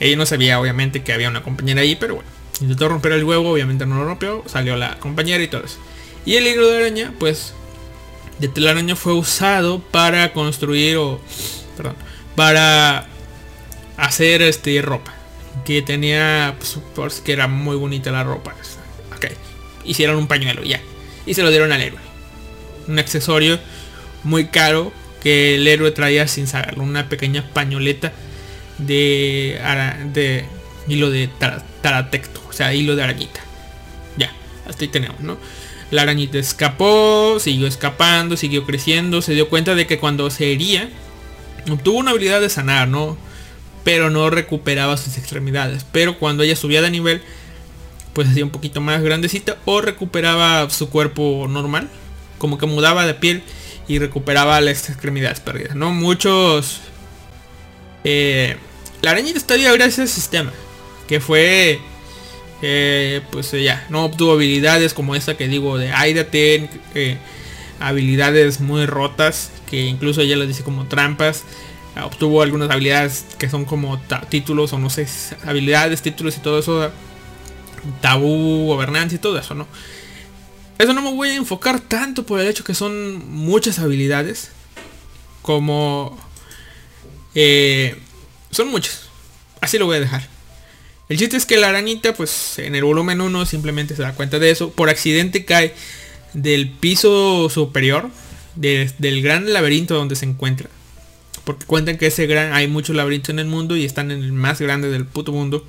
Ella no sabía obviamente que había una compañera ahí, pero bueno. Intentó romper el huevo, obviamente no lo rompió, salió la compañera y todo eso. Y el hilo de araña, pues, de telaraña fue usado para construir o, perdón, para hacer este ropa. Que tenía, pues, era muy bonita la ropa. Ok, hicieron un pañuelo, ya. Y se lo dieron al héroe. Un accesorio muy caro que el héroe traía sin saberlo. Una pequeña pañoleta de, hilo de tara- taratecto, o sea, hilo de arañita. Ya, hasta ahí tenemos, ¿no? La arañita escapó, siguió escapando, siguió creciendo, se dio cuenta de que cuando se hería, obtuvo una habilidad de sanar, ¿no? Pero no recuperaba sus extremidades. Pero cuando ella subía de nivel, pues hacía un poquito más grandecita o recuperaba su cuerpo normal, como que mudaba de piel y recuperaba las extremidades perdidas, ¿no? Muchos... eh, la arañita está gracias al sistema, que fue... eh, pues eh, ya, no obtuvo habilidades como esta que digo de Aidate, eh, habilidades muy rotas, que incluso ella las dice como trampas. Ah, Obtuvo algunas habilidades que son como títulos o no sé, habilidades, títulos y todo eso. Tabú, gobernancia y todo eso, ¿no? Eso no me voy a enfocar tanto por el hecho que son muchas habilidades. Como... eh, son muchas. Así lo voy a dejar. El chiste es que la arañita, pues en el volumen 1 simplemente se da cuenta de eso. Por accidente cae del piso superior de- del gran laberinto donde se encuentra. Porque cuentan que ese gran, hay muchos laberintos en el mundo y están en el más grande del puto mundo.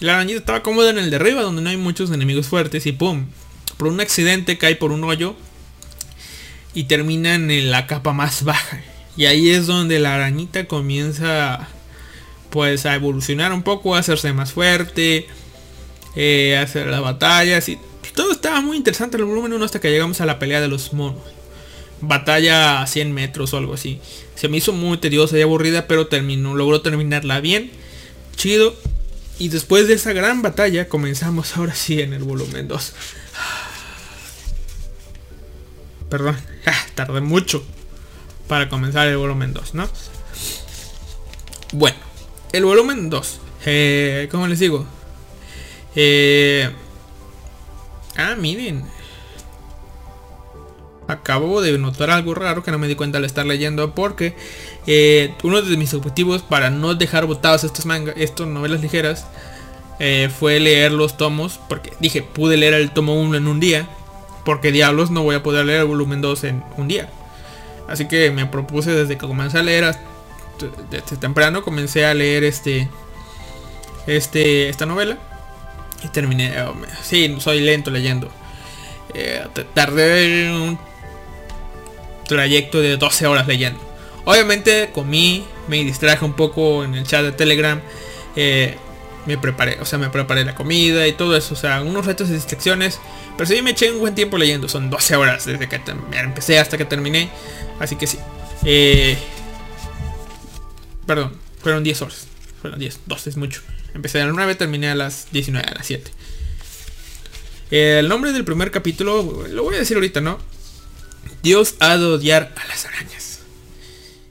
La arañita estaba cómoda en el de arriba donde no hay muchos enemigos fuertes y pum. Por un accidente cae por un hoyo y termina en la capa más baja. Y ahí es donde la arañita comienza pues a evolucionar un poco, a hacerse más fuerte, eh, a hacer las batallas y todo estaba muy interesante el volumen 1 hasta que llegamos a la pelea de los monos. Batalla a 100 metros o algo así. Se me hizo muy tediosa y aburrida, pero terminó, logró terminarla bien, chido. Y después de esa gran batalla comenzamos ahora sí en el volumen 2. Perdón, ah, tardé mucho para comenzar el volumen 2, ¿no? Bueno, el volumen 2. Eh, ¿Cómo les digo? Eh, ah, miren. Acabo de notar algo raro que no me di cuenta al estar leyendo porque eh, uno de mis objetivos para no dejar botados estos mangas, estas novelas ligeras, eh, fue leer los tomos porque dije pude leer el tomo 1 en un día porque diablos no voy a poder leer el volumen 2 en un día. Así que me propuse desde que comencé a leer desde temprano comencé a leer este este esta novela y terminé oh, sí soy lento leyendo Eh, tardé un trayecto de 12 horas leyendo obviamente comí me distraje un poco en el chat de telegram eh, me preparé o sea me preparé la comida y todo eso o sea unos retos y distracciones pero sí me eché un buen tiempo leyendo son 12 horas desde que empecé hasta que terminé así que sí eh, Perdón, fueron 10 horas. Fueron 10, 12 es mucho. Empecé a las 9, terminé a las 19, a las 7. El nombre del primer capítulo, lo voy a decir ahorita, ¿no? Dios ha de odiar a las arañas.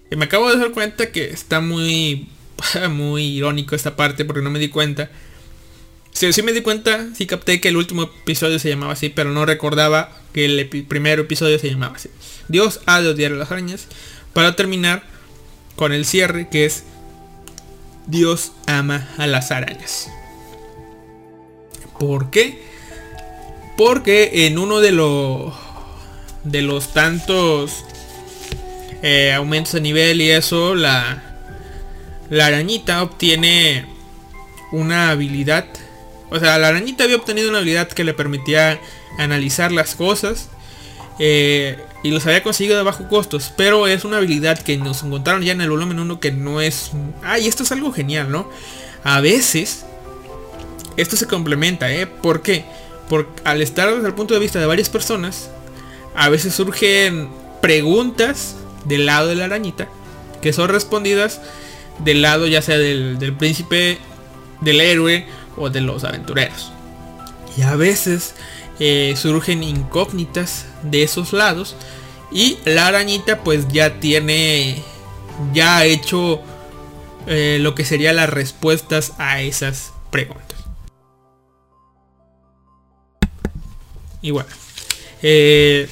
Y me acabo de dar cuenta que está muy, muy irónico esta parte porque no me di cuenta Sí, sí me di cuenta, sí capté que el último episodio se llamaba así, pero no recordaba que el primer episodio se llamaba así. Dios ha de odiar a las arañas. Para terminar con el cierre, que es Dios ama a las arañas. ¿Por qué? Porque en uno de los de los tantos eh, aumentos de nivel y eso, la la arañita obtiene una habilidad. O sea, la arañita había obtenido una habilidad que le permitía analizar las cosas. eh, y los había conseguido de bajo costos. Pero es una habilidad que nos encontraron ya en el volumen 1 que no es... Ah, y esto es algo genial, ¿no? A veces... Esto se complementa, ¿eh? ¿Por qué? Porque al estar desde el punto de vista de varias personas, a veces surgen preguntas del lado de la arañita que son respondidas del lado ya sea del, del príncipe, del héroe o de los aventureros. Y a veces eh, surgen incógnitas de esos lados y la arañita pues ya tiene, ya ha hecho eh, lo que serían las respuestas a esas preguntas. Y bueno, eh,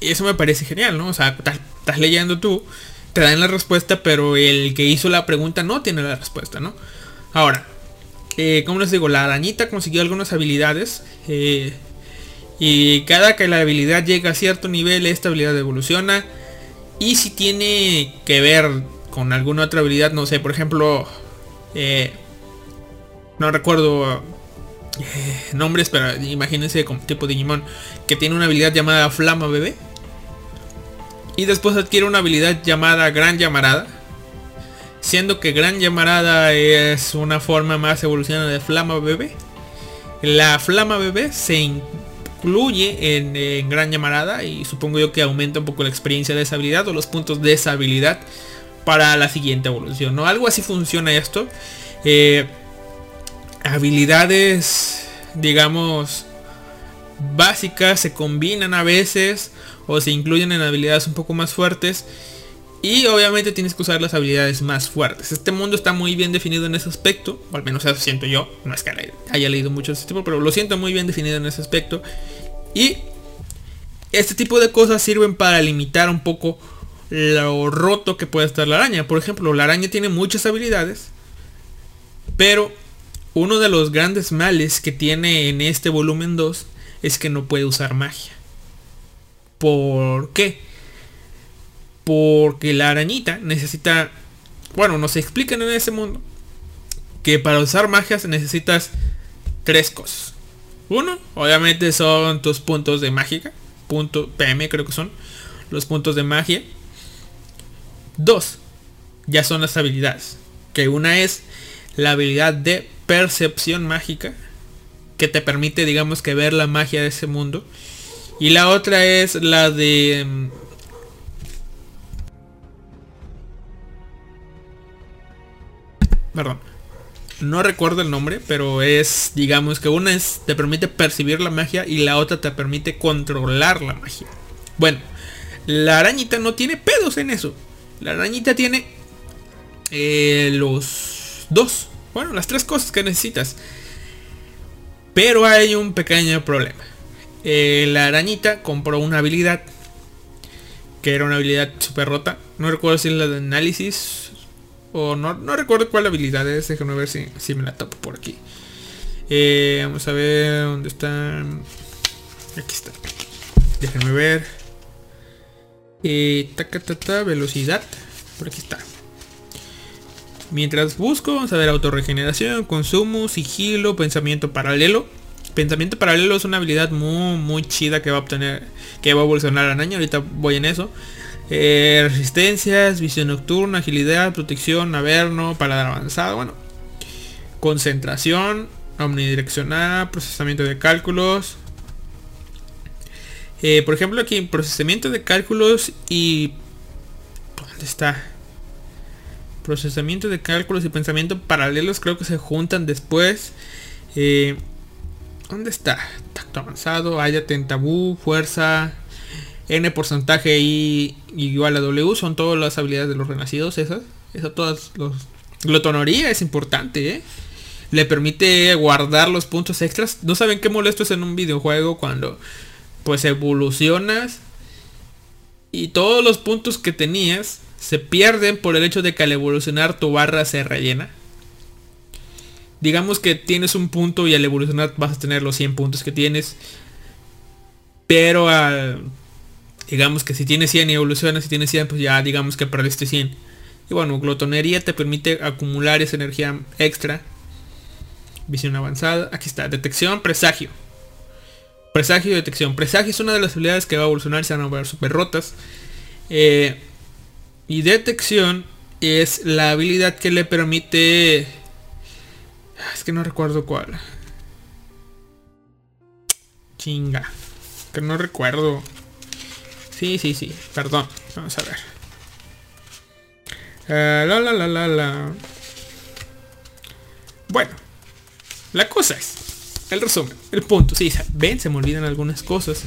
eso me parece genial, ¿no? O sea, estás, leyendo tú, te dan la respuesta, pero el que hizo la pregunta no tiene la respuesta, ¿no? Ahora, como les digo, la arañita consiguió algunas habilidades. eh, y cada que la habilidad llega a cierto nivel, esta habilidad evoluciona. Y si tiene que ver con alguna otra habilidad, no sé, por ejemplo, eh, no recuerdo eh, nombres, pero imagínense como tipo Digimon que tiene una habilidad llamada Flama Bebé. Y después adquiere una habilidad llamada Gran Llamarada. Siendo que Gran Llamarada es una forma más evolucionada de Flama Bebé. La Flama Bebé se incluye en, Gran Llamarada y supongo yo que aumenta un poco la experiencia de esa habilidad o los puntos de esa habilidad para la siguiente evolución. ¿no? Algo así funciona esto. Eh, habilidades, digamos, básicas se combinan a veces o se incluyen en habilidades un poco más fuertes. Y obviamente tienes que usar las habilidades más fuertes. Este mundo está muy bien definido en ese aspecto. O al menos eso siento yo. No es que haya leído mucho de este tipo, pero lo siento muy bien definido en ese aspecto. Y este tipo de cosas sirven para limitar un poco lo roto que puede estar la araña. Por ejemplo, la araña tiene muchas habilidades. Pero uno de los grandes males que tiene en este volumen 2 es que no puede usar magia. ¿Por qué? Porque la arañita necesita... Bueno, nos explican en ese mundo que para usar magias necesitas tres cosas. Uno, obviamente son tus puntos de mágica. Punto PM creo que son. Los puntos de magia. Dos, ya son las habilidades. Que una es la habilidad de percepción mágica. Que te permite, digamos, que ver la magia de ese mundo. Y la otra es la de... Perdón. No recuerdo el nombre, pero es, digamos que una es te permite percibir la magia y la otra te permite controlar la magia. Bueno, la arañita no tiene pedos en eso. La arañita tiene eh, los dos, bueno, las tres cosas que necesitas. Pero hay un pequeño problema. Eh, la arañita compró una habilidad que era una habilidad super rota. No recuerdo si es la de análisis o no, no recuerdo cuál habilidad es. Déjenme ver si, si me la topo por aquí. Eh, vamos a ver dónde está. Aquí está. Déjenme ver. Eh, taca, ta, ta, velocidad. Por aquí está. Mientras busco, vamos a ver autorregeneración, consumo, sigilo, pensamiento paralelo. Pensamiento paralelo es una habilidad muy muy chida que va a obtener, que va a evolucionar la araña. Ahorita voy en eso. Eh, resistencias, visión nocturna, agilidad, protección, averno, paladar avanzado, bueno. Concentración, omnidireccional, procesamiento de cálculos. Eh, por ejemplo aquí, procesamiento de cálculos y... ¿Dónde está? Procesamiento de cálculos y pensamiento paralelos creo que se juntan después. Eh, ¿Dónde está? Tacto avanzado, haya tentabú, fuerza, N porcentaje y igual a W. Son todas las habilidades de los renacidos esas. Eso todas los... Glotonería es importante, ¿eh? le permite guardar los puntos extras. ¿No saben qué molesto es en un videojuego cuando pues evolucionas y todos los puntos que tenías se pierden por el hecho de que al evolucionar tu barra se rellena? Digamos que tienes un punto y al evolucionar vas a tener los 100 puntos que tienes. Pero al digamos que si tienes 100 y evolucionas, si tienes 100, pues ya digamos que perdiste 100. Y bueno, glotonería te permite acumular esa energía extra. Visión avanzada. Aquí está, detección, presagio. Presagio y detección. Presagio es una de las habilidades que va a evolucionar, se van a ver super rotas. Eh, y detección es la habilidad que le permite... Ah, Es que no recuerdo cuál. Chinga. Que no recuerdo. Sí, sí, sí. Perdón. Vamos a ver. Eh, la, la, la, la, la. Bueno. La cosa es. El resumen. El punto. Sí, ven, se me olvidan algunas cosas.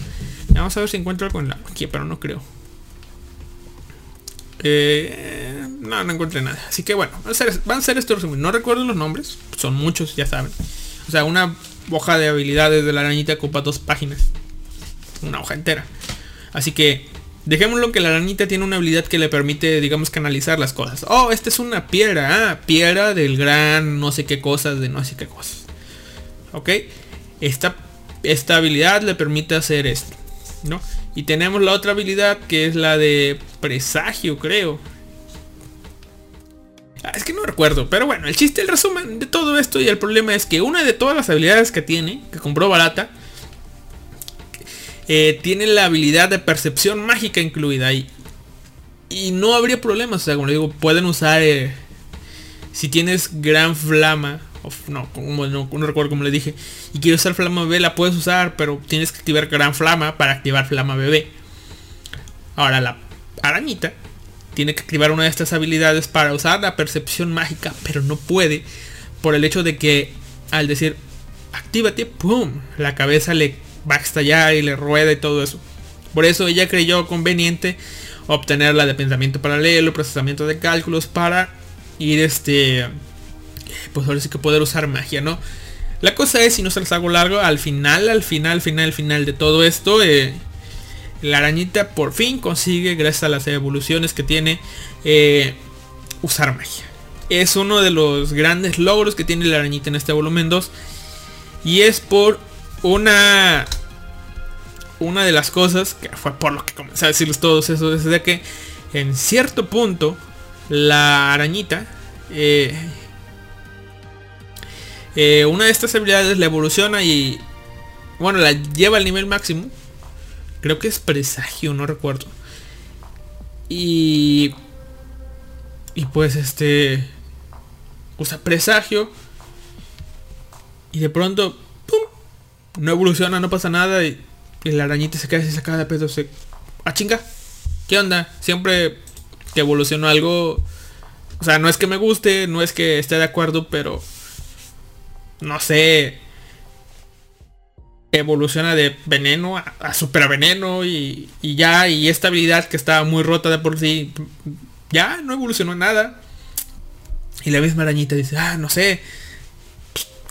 Vamos a ver si encuentro algo en la aquí, pero no creo. Eh, no, no encontré nada. Así que bueno, van a hacer, van a hacer este resumen. No recuerdo los nombres. Son muchos, ya saben. O sea, una hoja de habilidades de la arañita ocupa dos páginas. Una hoja entera. Así que dejémoslo que la arañita tiene una habilidad que le permite, digamos, canalizar las cosas. Oh, esta es una piedra. Ah, piedra del gran no sé qué cosas, de no sé qué cosas. Ok. Esta, esta habilidad le permite hacer esto. ¿No? Y tenemos la otra habilidad que es la de presagio, creo. Ah, es que no recuerdo, pero bueno, el chiste, el resumen de todo esto y el problema es que una de todas las habilidades que tiene, que compró barata, eh, tiene la habilidad de percepción mágica incluida ahí. Y no habría problemas, o sea, como le digo, pueden usar, eh, si tienes gran flama, o f- no, como, no, recuerdo cómo le dije, y quieres usar flama bebé, la puedes usar, pero tienes que activar gran flama para activar flama bebé. Ahora la arañita tiene que activar una de estas habilidades para usar la percepción mágica, pero no puede por el hecho de que al decir actívate, ¡pum! La cabeza le va y le rueda y todo eso. Por eso ella creyó conveniente obtener la de pensamiento paralelo, procesamiento de cálculos para ir este pues ahora sí que poder usar magia, ¿no? La cosa es, si no se les hago largo, al final, al final, final, final de todo esto, eh, la arañita por fin consigue, gracias a las evoluciones que tiene, eh, usar magia. Es uno de los grandes logros que tiene la arañita en este volumen 2. Y es por una... Una de las cosas, que fue por lo que comencé a decirles todos eso, desde que en cierto punto la arañita... eh, eh, una de estas habilidades la evoluciona y... Bueno, la lleva al nivel máximo. Creo que es presagio, no recuerdo. Y... Y pues este... Usa presagio. Y de pronto... No evoluciona, no pasa nada. Y, la arañita se queda así sacada de pedo. Se... ¡Ah, chinga! ¿Qué onda? Siempre que evoluciono algo... O sea, no es que me guste, no es que esté de acuerdo, pero... No sé evoluciona de veneno a, a super veneno y, y ya, y esta habilidad que estaba muy rota de por sí, ya no evolucionó nada. Y la misma arañita dice, ah, no sé,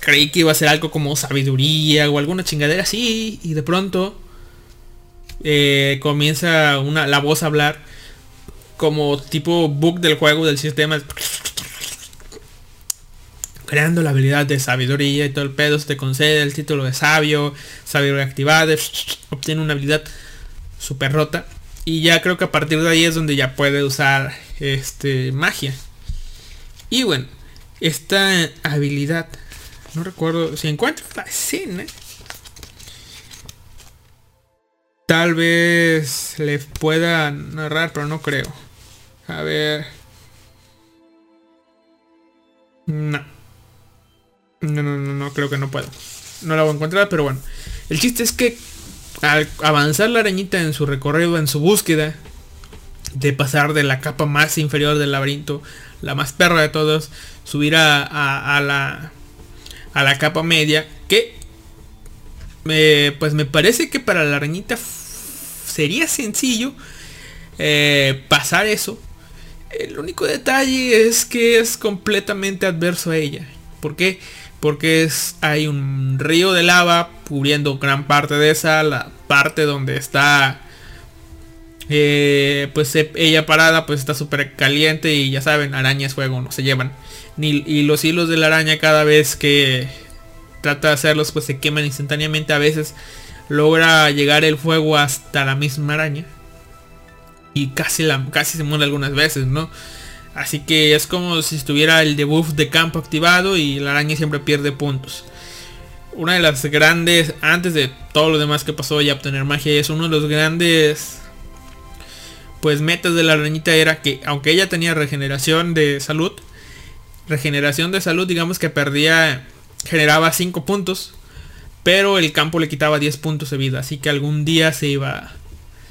creí que iba a ser algo como sabiduría o alguna chingadera así, y de pronto eh, comienza una, la voz a hablar como tipo bug del juego del sistema creando la habilidad de sabiduría y todo el pedo, se te concede el título de sabio, sabiduría activada, obtiene una habilidad super rota. Y ya creo que a partir de ahí es donde ya puede usar este magia. Y bueno, esta habilidad, no recuerdo si encuentro la escena. Tal vez le pueda narrar, pero no creo. A ver. No. No, no, no, no, creo que no puedo. No la voy a encontrar, pero bueno. El chiste es que al avanzar la arañita en su recorrido, en su búsqueda, de pasar de la capa más inferior del laberinto, la más perra de todos, subir a, a, a la, a la capa media, que eh, pues me parece que para la arañita sería sencillo eh, pasar eso. El único detalle es que es completamente adverso a ella. ¿Por qué? porque es, hay un río de lava cubriendo gran parte de esa, la parte donde está eh, pues e- ella parada pues está súper caliente y ya saben, arañas fuego no se llevan. Ni, y los hilos de la araña cada vez que trata de hacerlos pues se queman instantáneamente. A veces logra llegar el fuego hasta la misma araña. Y casi, casi se muere algunas veces, ¿no? Así que es como si estuviera el debuff de campo activado y la araña siempre pierde puntos. Una de las grandes, antes de todo lo demás que pasó y obtener magia, es uno de los grandes pues metas de la arañita era que aunque ella tenía regeneración de salud, regeneración de salud digamos que perdía, generaba 5 puntos, pero el campo le quitaba 10 puntos de vida, así que algún día se iba,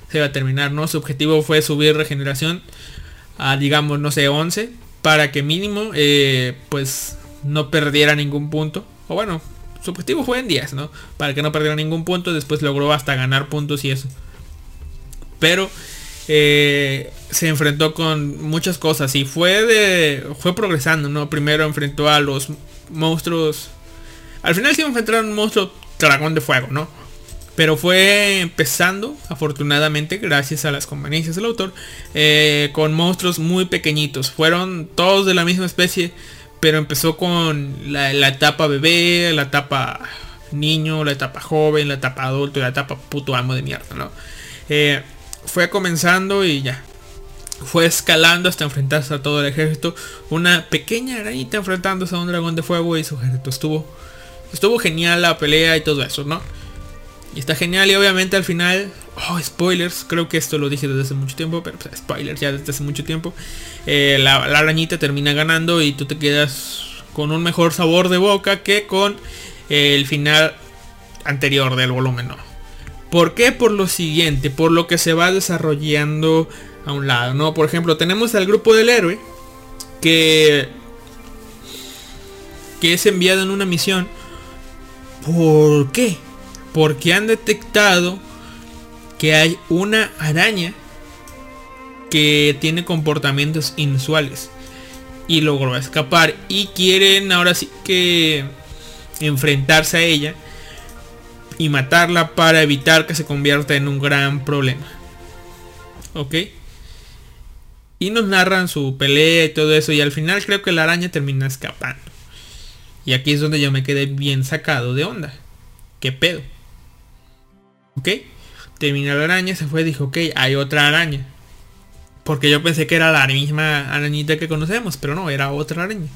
se iba a terminar, ¿no? Su objetivo fue subir regeneración a digamos, no sé, 11, para que mínimo eh, pues no perdiera ningún punto, o bueno, su objetivo fue en 10, ¿no? Para que no perdiera ningún punto, después logró hasta ganar puntos y eso. Pero eh, se enfrentó con muchas cosas y fue de fue progresando no primero enfrentó a los monstruos al final sí enfrentaron un monstruo dragón de fuego no pero fue empezando afortunadamente gracias a las conveniencias del autor eh, con monstruos muy pequeñitos. Fueron todos de la misma especie pero empezó con la, la etapa bebé la etapa niño la etapa joven la etapa adulto y la etapa puto amo de mierda no Eh, fue comenzando y ya. Fue escalando hasta enfrentarse a todo el ejército. Una pequeña arañita enfrentándose a un dragón de fuego y su ejército. Estuvo, estuvo genial la pelea y todo eso, ¿no? Y está genial y obviamente al final... Oh, spoilers. Creo que esto lo dije desde hace mucho tiempo. Pero pues, spoilers ya desde hace mucho tiempo. Eh, la, la arañita termina ganando y tú te quedas con un mejor sabor de boca que con el final anterior del volumen, ¿no? ¿Por qué? Por lo siguiente, por lo que se va desarrollando a un lado, ¿no? Por ejemplo, tenemos al grupo del héroe que que es enviado en una misión. ¿Por qué? Porque han detectado que hay una araña que tiene comportamientos inusuales y logró escapar y quieren ahora sí que enfrentarse a ella y matarla para evitar que se convierta en un gran problema. ¿Ok? Y nos narran su pelea y todo eso. Y al final creo que la araña termina escapando. Y aquí es donde yo me quedé bien sacado de onda. ¿Qué pedo? ¿Ok? Termina la araña, se fue, dijo, ok, hay otra araña. Porque yo pensé que era la misma arañita que conocemos, pero no, era otra araña.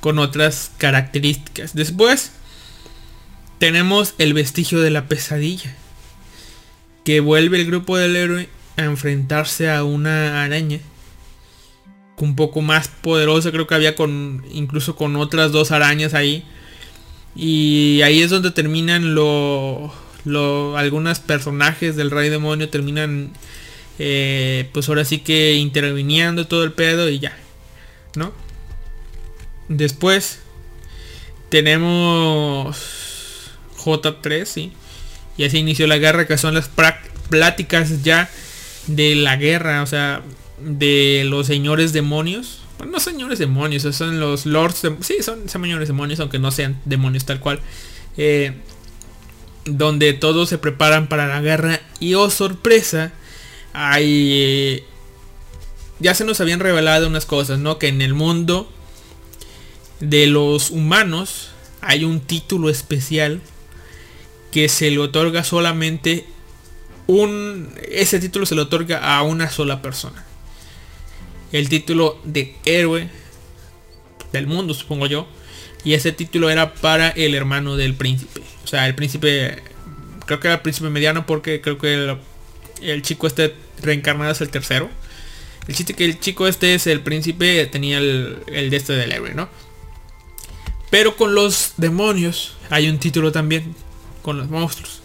Con otras características. Después tenemos el vestigio de la pesadilla. Que vuelve el grupo del héroe a enfrentarse a una araña. Un poco más poderosa, creo que había con. incluso con otras dos arañas ahí. Y ahí es donde terminan lo. lo algunos personajes del rey demonio terminan. eh, pues ahora sí que interviniendo todo el pedo y ya. ¿No? Después. Tenemos. J3, sí. Y así inició la guerra, que son las pláticas ya de la guerra, o sea, de los señores demonios. Bueno, no señores demonios, son los lords, de- sí, son señores demonios, aunque no sean demonios tal cual. Eh, donde todos se preparan para la guerra y oh sorpresa, hay... eh, ya se nos habían revelado unas cosas, ¿no? Que en el mundo de los humanos hay un título especial que se le otorga solamente un ese título se le otorga a una sola persona. El título de héroe del mundo supongo yo. Y ese título era para el hermano del príncipe. O sea el príncipe creo que era el príncipe mediano porque creo que el, el chico este reencarnado es el tercero. El chiste que el chico este es el príncipe tenía el, el de este del héroe no pero con los demonios hay un título también con los monstruos.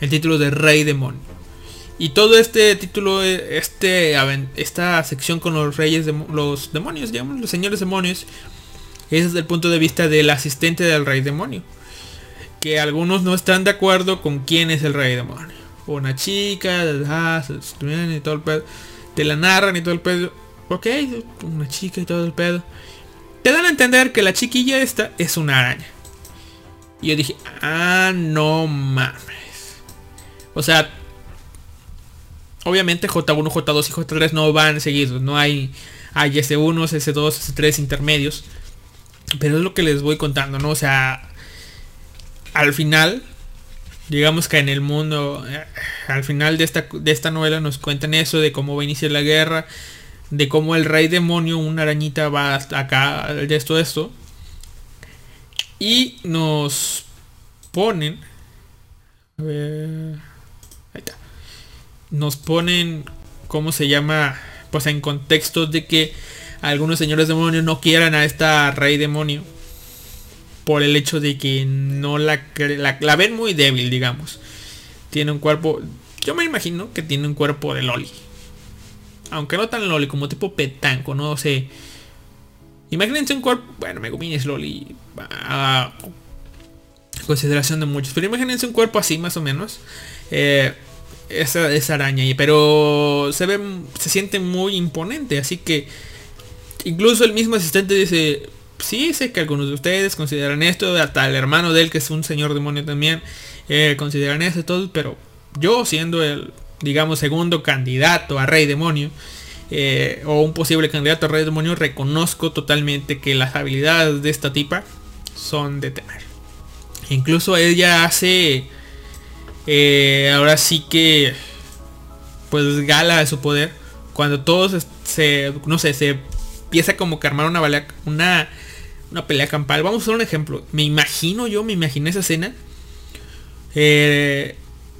El título de Rey Demonio. Y todo este título, eh, este, esta sección con los reyes, de, los demonios, digamos, los señores demonios, es desde el punto de vista del asistente del Rey Demonio. Que algunos no están de acuerdo con quién es el Rey Demonio. Una chica, ah, y. Te la narran y todo el pedo. Ok, una chica y todo el pedo. te dan a entender que la chiquilla esta es una araña. Y yo dije, ah, no mames. O sea, obviamente J1, J2 y J3 no van seguidos. No hay, hay S1, S2, S3 intermedios. Pero es lo que les voy contando, ¿no? O sea, al final, digamos que en el mundo, eh, al final de esta, de esta novela nos cuentan eso de cómo va a iniciar la guerra, de cómo el rey demonio, una arañita va hasta acá, de esto, de esto. Y nos ponen... A ver, ahí está. Nos ponen, ¿cómo se llama? Pues en contexto de que algunos señores demonios no quieran a esta rey demonio. Por el hecho de que no la, la, la ven muy débil, digamos. Tiene un cuerpo... Yo me imagino que tiene un cuerpo de Loli. Aunque no tan Loli, como tipo petanco, no sé. Imagínense un cuerpo... Bueno, Megumi es Loli. A consideración de muchos. Pero imagínense un cuerpo así, más o menos. Eh, esa, esa araña. Pero se ve... Se siente muy imponente. Así que... Incluso el mismo asistente dice... Sí, sé que algunos de ustedes consideran esto. Hasta el hermano de él, que es un señor demonio también. Eh, consideran esto todo. Pero yo siendo el, digamos, segundo candidato a rey demonio. Eh, o un posible candidato a rey demonio, reconozco totalmente que las habilidades de esta tipa son de temer. Incluso ella hace, eh, ahora sí que, pues gala de su poder. Cuando todos se, no sé, se empieza como que armar una, balea, una, una pelea campal. Vamos a hacer un ejemplo. Me imagino yo, me imaginé esa escena. Eh,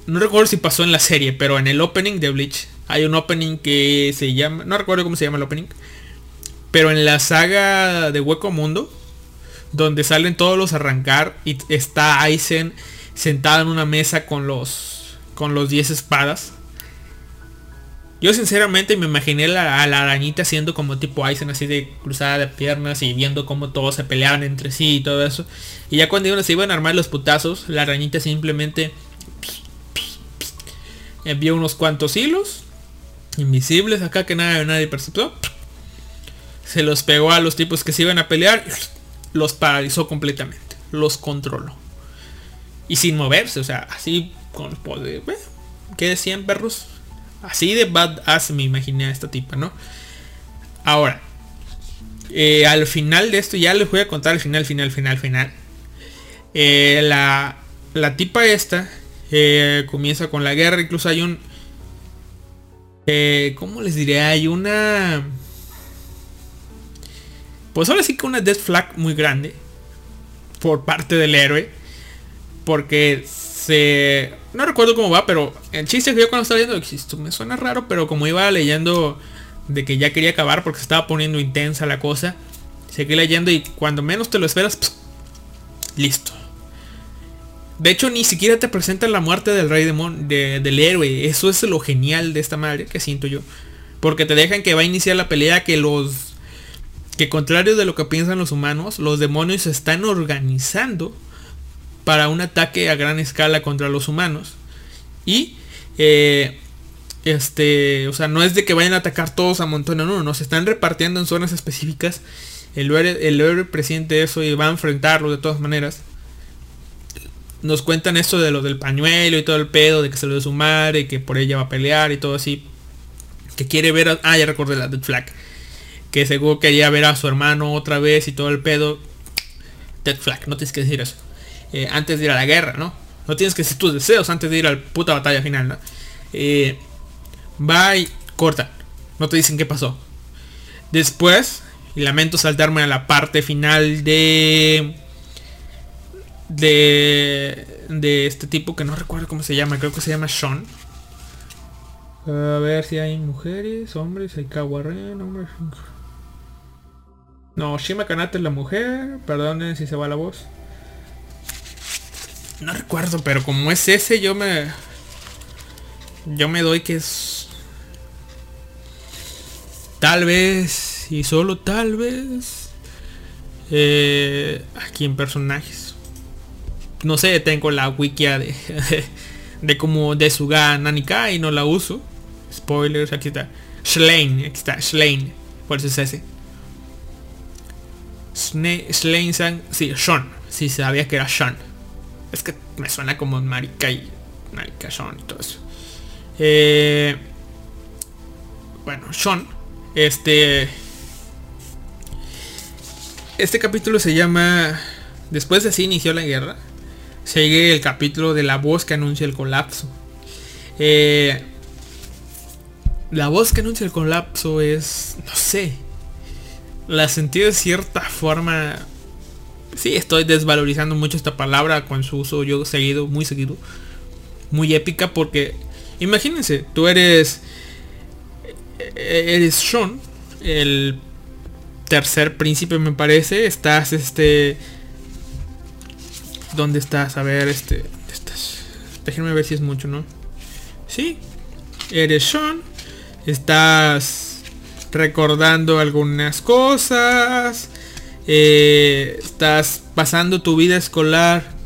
no recuerdo si pasó en la serie, pero en el opening de Bleach hay un opening que se llama, no recuerdo cómo se llama el opening, pero en la saga de Hueco Mundo, donde salen todos los arrancar y está Aizen sentado en una mesa con los con los 10 espadas. Yo sinceramente me imaginé a la arañita siendo como tipo Aizen así de cruzada de piernas y viendo cómo todos se peleaban entre sí y todo eso. Y ya cuando se iban a armar los putazos, la arañita simplemente envió unos cuantos hilos invisibles acá que nada, nadie percibió. Se los pegó a los tipos que se iban a pelear. Los paralizó completamente. Los controló. Y sin moverse, o sea, así con poder. ¿Qué decían perros? Así de badass me imaginé a esta tipa, ¿no? Ahora, eh, al final de esto, ya les voy a contar el final, final, final, final. Eh, la, la tipa esta eh, comienza con la guerra, incluso hay un... Eh, ¿Cómo les diré? Hay una... Pues ahora sí que una death flag muy grande. Por parte del héroe. Porque se... No recuerdo cómo va, pero el chiste que yo cuando estaba leyendo, esto me suena raro, pero como iba leyendo de que ya quería acabar porque se estaba poniendo intensa la cosa, seguí leyendo y cuando menos te lo esperas, listo. De hecho, ni siquiera te presentan la muerte del rey demon, de, del héroe. Eso es lo genial de esta madre que siento yo. Porque te dejan que va a iniciar la pelea que los... Que contrario de lo que piensan los humanos, los demonios se están organizando para un ataque a gran escala contra los humanos. Y... Eh, este, o sea, no es de que vayan a atacar todos a montón, no, no, no, se están repartiendo en zonas específicas. El héroe, el presiente eso y va a enfrentarlo de todas maneras nos cuentan esto de lo del pañuelo y todo el pedo, de que se lo de su madre, que por ella va a pelear y todo así. Que quiere ver a... Ah, ya recordé la Dead Flag. Que seguro quería ver a su hermano otra vez y todo el pedo. Dead Flag, no tienes que decir eso. Eh, antes de ir a la guerra, ¿no? No tienes que decir tus deseos antes de ir a la puta batalla final, ¿no? Eh, y corta. No te dicen qué pasó. Después, y lamento saltarme a la parte final de de, de este tipo que no recuerdo cómo se llama, creo que se llama Sean. A ver si hay mujeres, hombres, hay Kawaren, hombres. No, Shima Kanata es la mujer, perdonen si se va la voz. No recuerdo, pero como es ese, yo me. Yo me doy que es. Tal vez, y solo tal vez. Eh, aquí en personajes no sé, tengo la wikia de, de, como de Suga Nanika y no la uso. Spoilers, aquí está. Schlein, aquí está, Schlein. Por eso es ese. Sne Sleinsan, sí, Sean. Sí, sabía que era Sean. Es que me suena como marica y marica Sean y todo eso. Eh, bueno, Sean, este... Este capítulo se llama... Después de así inició la guerra. Sigue el capítulo de la voz que anuncia el colapso. Eh, la voz que anuncia el colapso es, no sé, la sentí de cierta forma. Sí, estoy desvalorizando mucho esta palabra con su uso yo seguido, muy seguido. Muy épica porque, imagínense, tú eres, eres Sean, el tercer príncipe me parece, estás este... ¿Dónde estás? A ver, este... Estás... Déjenme ver si es mucho, ¿no? Sí, eres Sean, estás recordando algunas cosas, eh, estás pasando tu vida escolar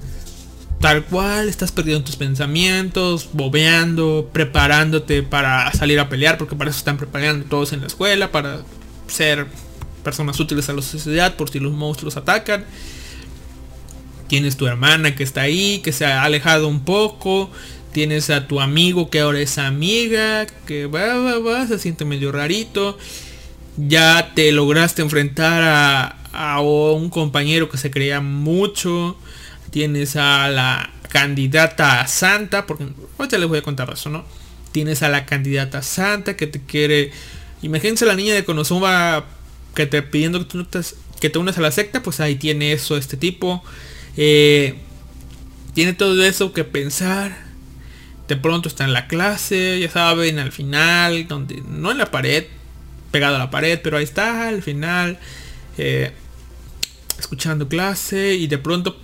tal cual, estás perdiendo tus pensamientos, bobeando, preparándote para salir a pelear, porque para eso están preparando todos en la escuela, para ser personas útiles a la sociedad por si los monstruos atacan. Tienes tu hermana que está ahí, que se ha alejado un poco. Tienes a tu amigo que ahora es amiga, que va, va, va, se siente medio rarito. Ya te lograste enfrentar a, a un compañero que se creía mucho. Tienes a la candidata santa, porque ahorita les voy a contar eso, ¿no? Tienes a la candidata santa que te quiere... Imagínense la niña de Konosuba que te pidiendo que, que te unas a la secta, pues ahí tiene eso este tipo. Eh, tiene todo eso que pensar. De pronto está en la clase, ya saben, al final, donde no en la pared, pegado a la pared, pero ahí está, al final, eh, escuchando clase y de pronto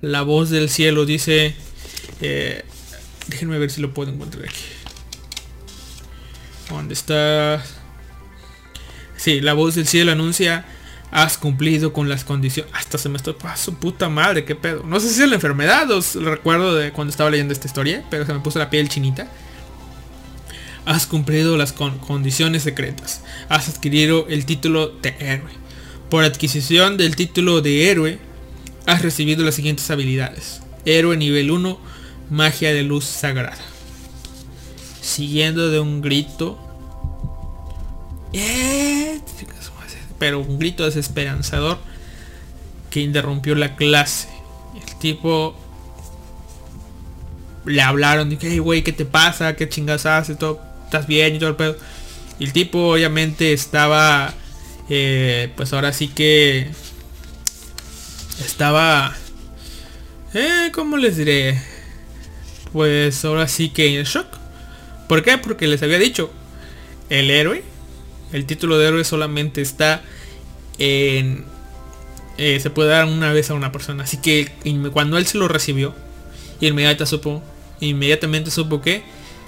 la voz del cielo dice, eh, déjenme ver si lo puedo encontrar aquí. ¿Dónde está? Sí, la voz del cielo anuncia, has cumplido con las condiciones. Hasta se me está a su puta madre, qué pedo. No sé si es la enfermedad, os recuerdo de cuando estaba leyendo esta historia, pero se me puso la piel chinita. Has cumplido las con condiciones secretas. Has adquirido el título de héroe. Por adquisición del título de héroe, has recibido las siguientes habilidades. Héroe nivel 1, magia de luz sagrada. Siguiendo de un grito. ¡Eh! Pero un grito desesperanzador que interrumpió la clase. El tipo le hablaron, dije, hey güey, ¿qué te pasa? ¿Qué chingas haces? ¿Todo, ¿Estás bien? Y todo el pedo. Y el tipo obviamente estaba, eh, pues ahora sí que estaba, eh, ¿cómo les diré? Pues ahora sí que en shock. ¿Por qué? Porque les había dicho, el héroe, el título de héroe solamente está en... Eh, se puede dar una vez a una persona. Así que cuando él se lo recibió, inmediatamente supo, inmediatamente supo que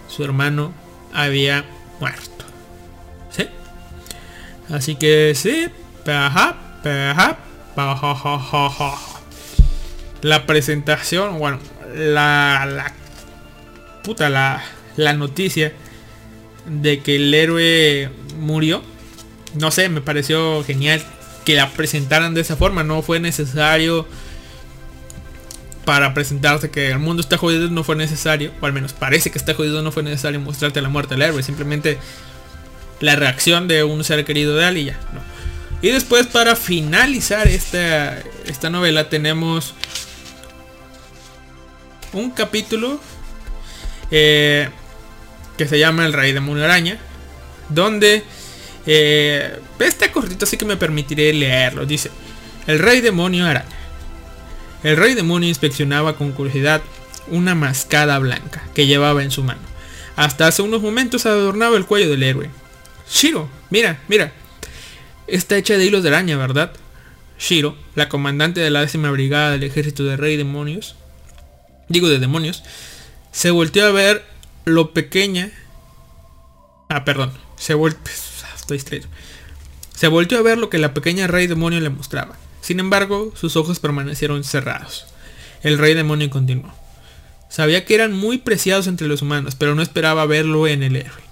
su hermano había muerto. ¿Sí? Así que sí. La presentación, bueno, la, la puta, la, la noticia de que el héroe murió. No sé, me pareció genial que la presentaran de esa forma. No fue necesario para presentarse que el mundo está jodido no fue necesario, o al menos parece que está jodido no fue necesario mostrarte la muerte del héroe, simplemente la reacción de un ser querido de alguien ya, no. Y después para finalizar esta, esta novela tenemos un capítulo eh, que se llama El Rey Demonio Araña, donde eh, este cortito así que me permitiré leerlo. Dice, El Rey Demonio Araña. El rey demonio inspeccionaba con curiosidad una mascada blanca que llevaba en su mano. Hasta hace unos momentos adornaba el cuello del héroe. Shiro, mira, mira. Está hecha de hilos de araña, ¿verdad? Shiro, la comandante de la décima brigada del ejército de rey demonios, digo de demonios, se volteó a ver lo pequeña. Ah, perdón, se volteó, estoy. Se volteó a ver lo que la pequeña rey demonio le mostraba. Sin embargo, sus ojos permanecieron cerrados. El rey demonio continuó. Sabía que eran muy preciados entre los humanos, pero no esperaba verlo en el héroe.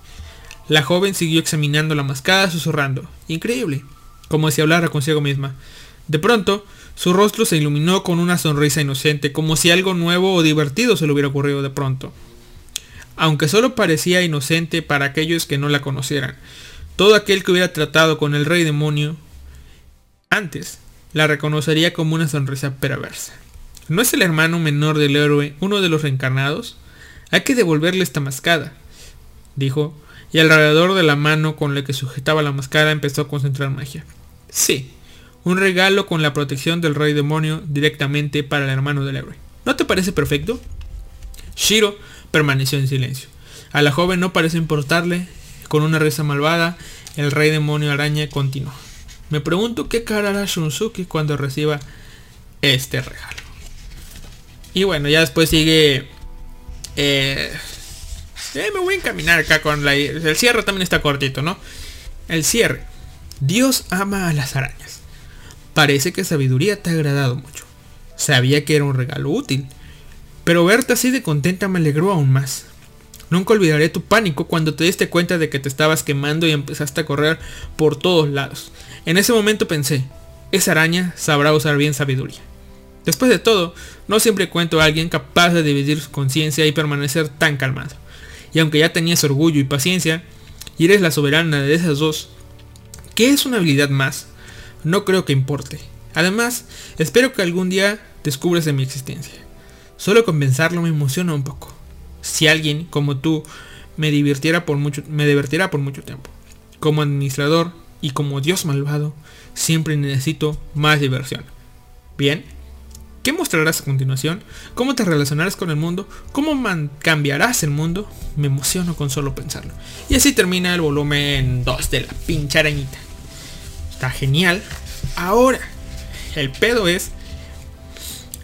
La joven siguió examinando la mascada susurrando. Increíble. como si hablara consigo misma. De pronto, su rostro se iluminó con una sonrisa inocente, como si algo nuevo o divertido se le hubiera ocurrido de pronto. Aunque solo parecía inocente para aquellos que no la conocieran, todo aquel que hubiera tratado con el rey demonio antes la reconocería como una sonrisa perversa. ¿No es el hermano menor del héroe uno de los reencarnados? Hay que devolverle esta mascada, dijo, y alrededor de la mano con la que sujetaba la máscara empezó a concentrar magia. Sí, un regalo con la protección del rey demonio directamente para el hermano del héroe. ¿No te parece perfecto? Shiro permaneció en silencio. A la joven no parece importarle. Con una risa malvada, el rey demonio araña continuó. Me pregunto qué cara hará Shunsuke cuando reciba este regalo. Y bueno, ya después sigue... Eh, eh, me voy a encaminar acá con la... El cierre también está cortito, ¿no? El cierre. Dios ama a las arañas. Parece que sabiduría te ha agradado mucho. Sabía que era un regalo útil. Pero verte así de contenta me alegró aún más. Nunca olvidaré tu pánico cuando te diste cuenta de que te estabas quemando y empezaste a correr por todos lados. En ese momento pensé, esa araña sabrá usar bien sabiduría. Después de todo, no siempre cuento a alguien capaz de dividir su conciencia y permanecer tan calmado. Y aunque ya tenías orgullo y paciencia, y eres la soberana de esas dos, ¿qué es una habilidad más? No creo que importe. Además, espero que algún día descubras de mi existencia. Solo con pensarlo me emociona un poco. Si alguien como tú me divirtiera por mucho, me divertirá por mucho tiempo. Como administrador y como Dios malvado, siempre necesito más diversión. Bien, ¿qué mostrarás a continuación? ¿Cómo te relacionarás con el mundo? ¿Cómo cambiarás el mundo? Me emociono con solo pensarlo. Y así termina el volumen 2 de la pinche arañita. Está genial. Ahora, el pedo es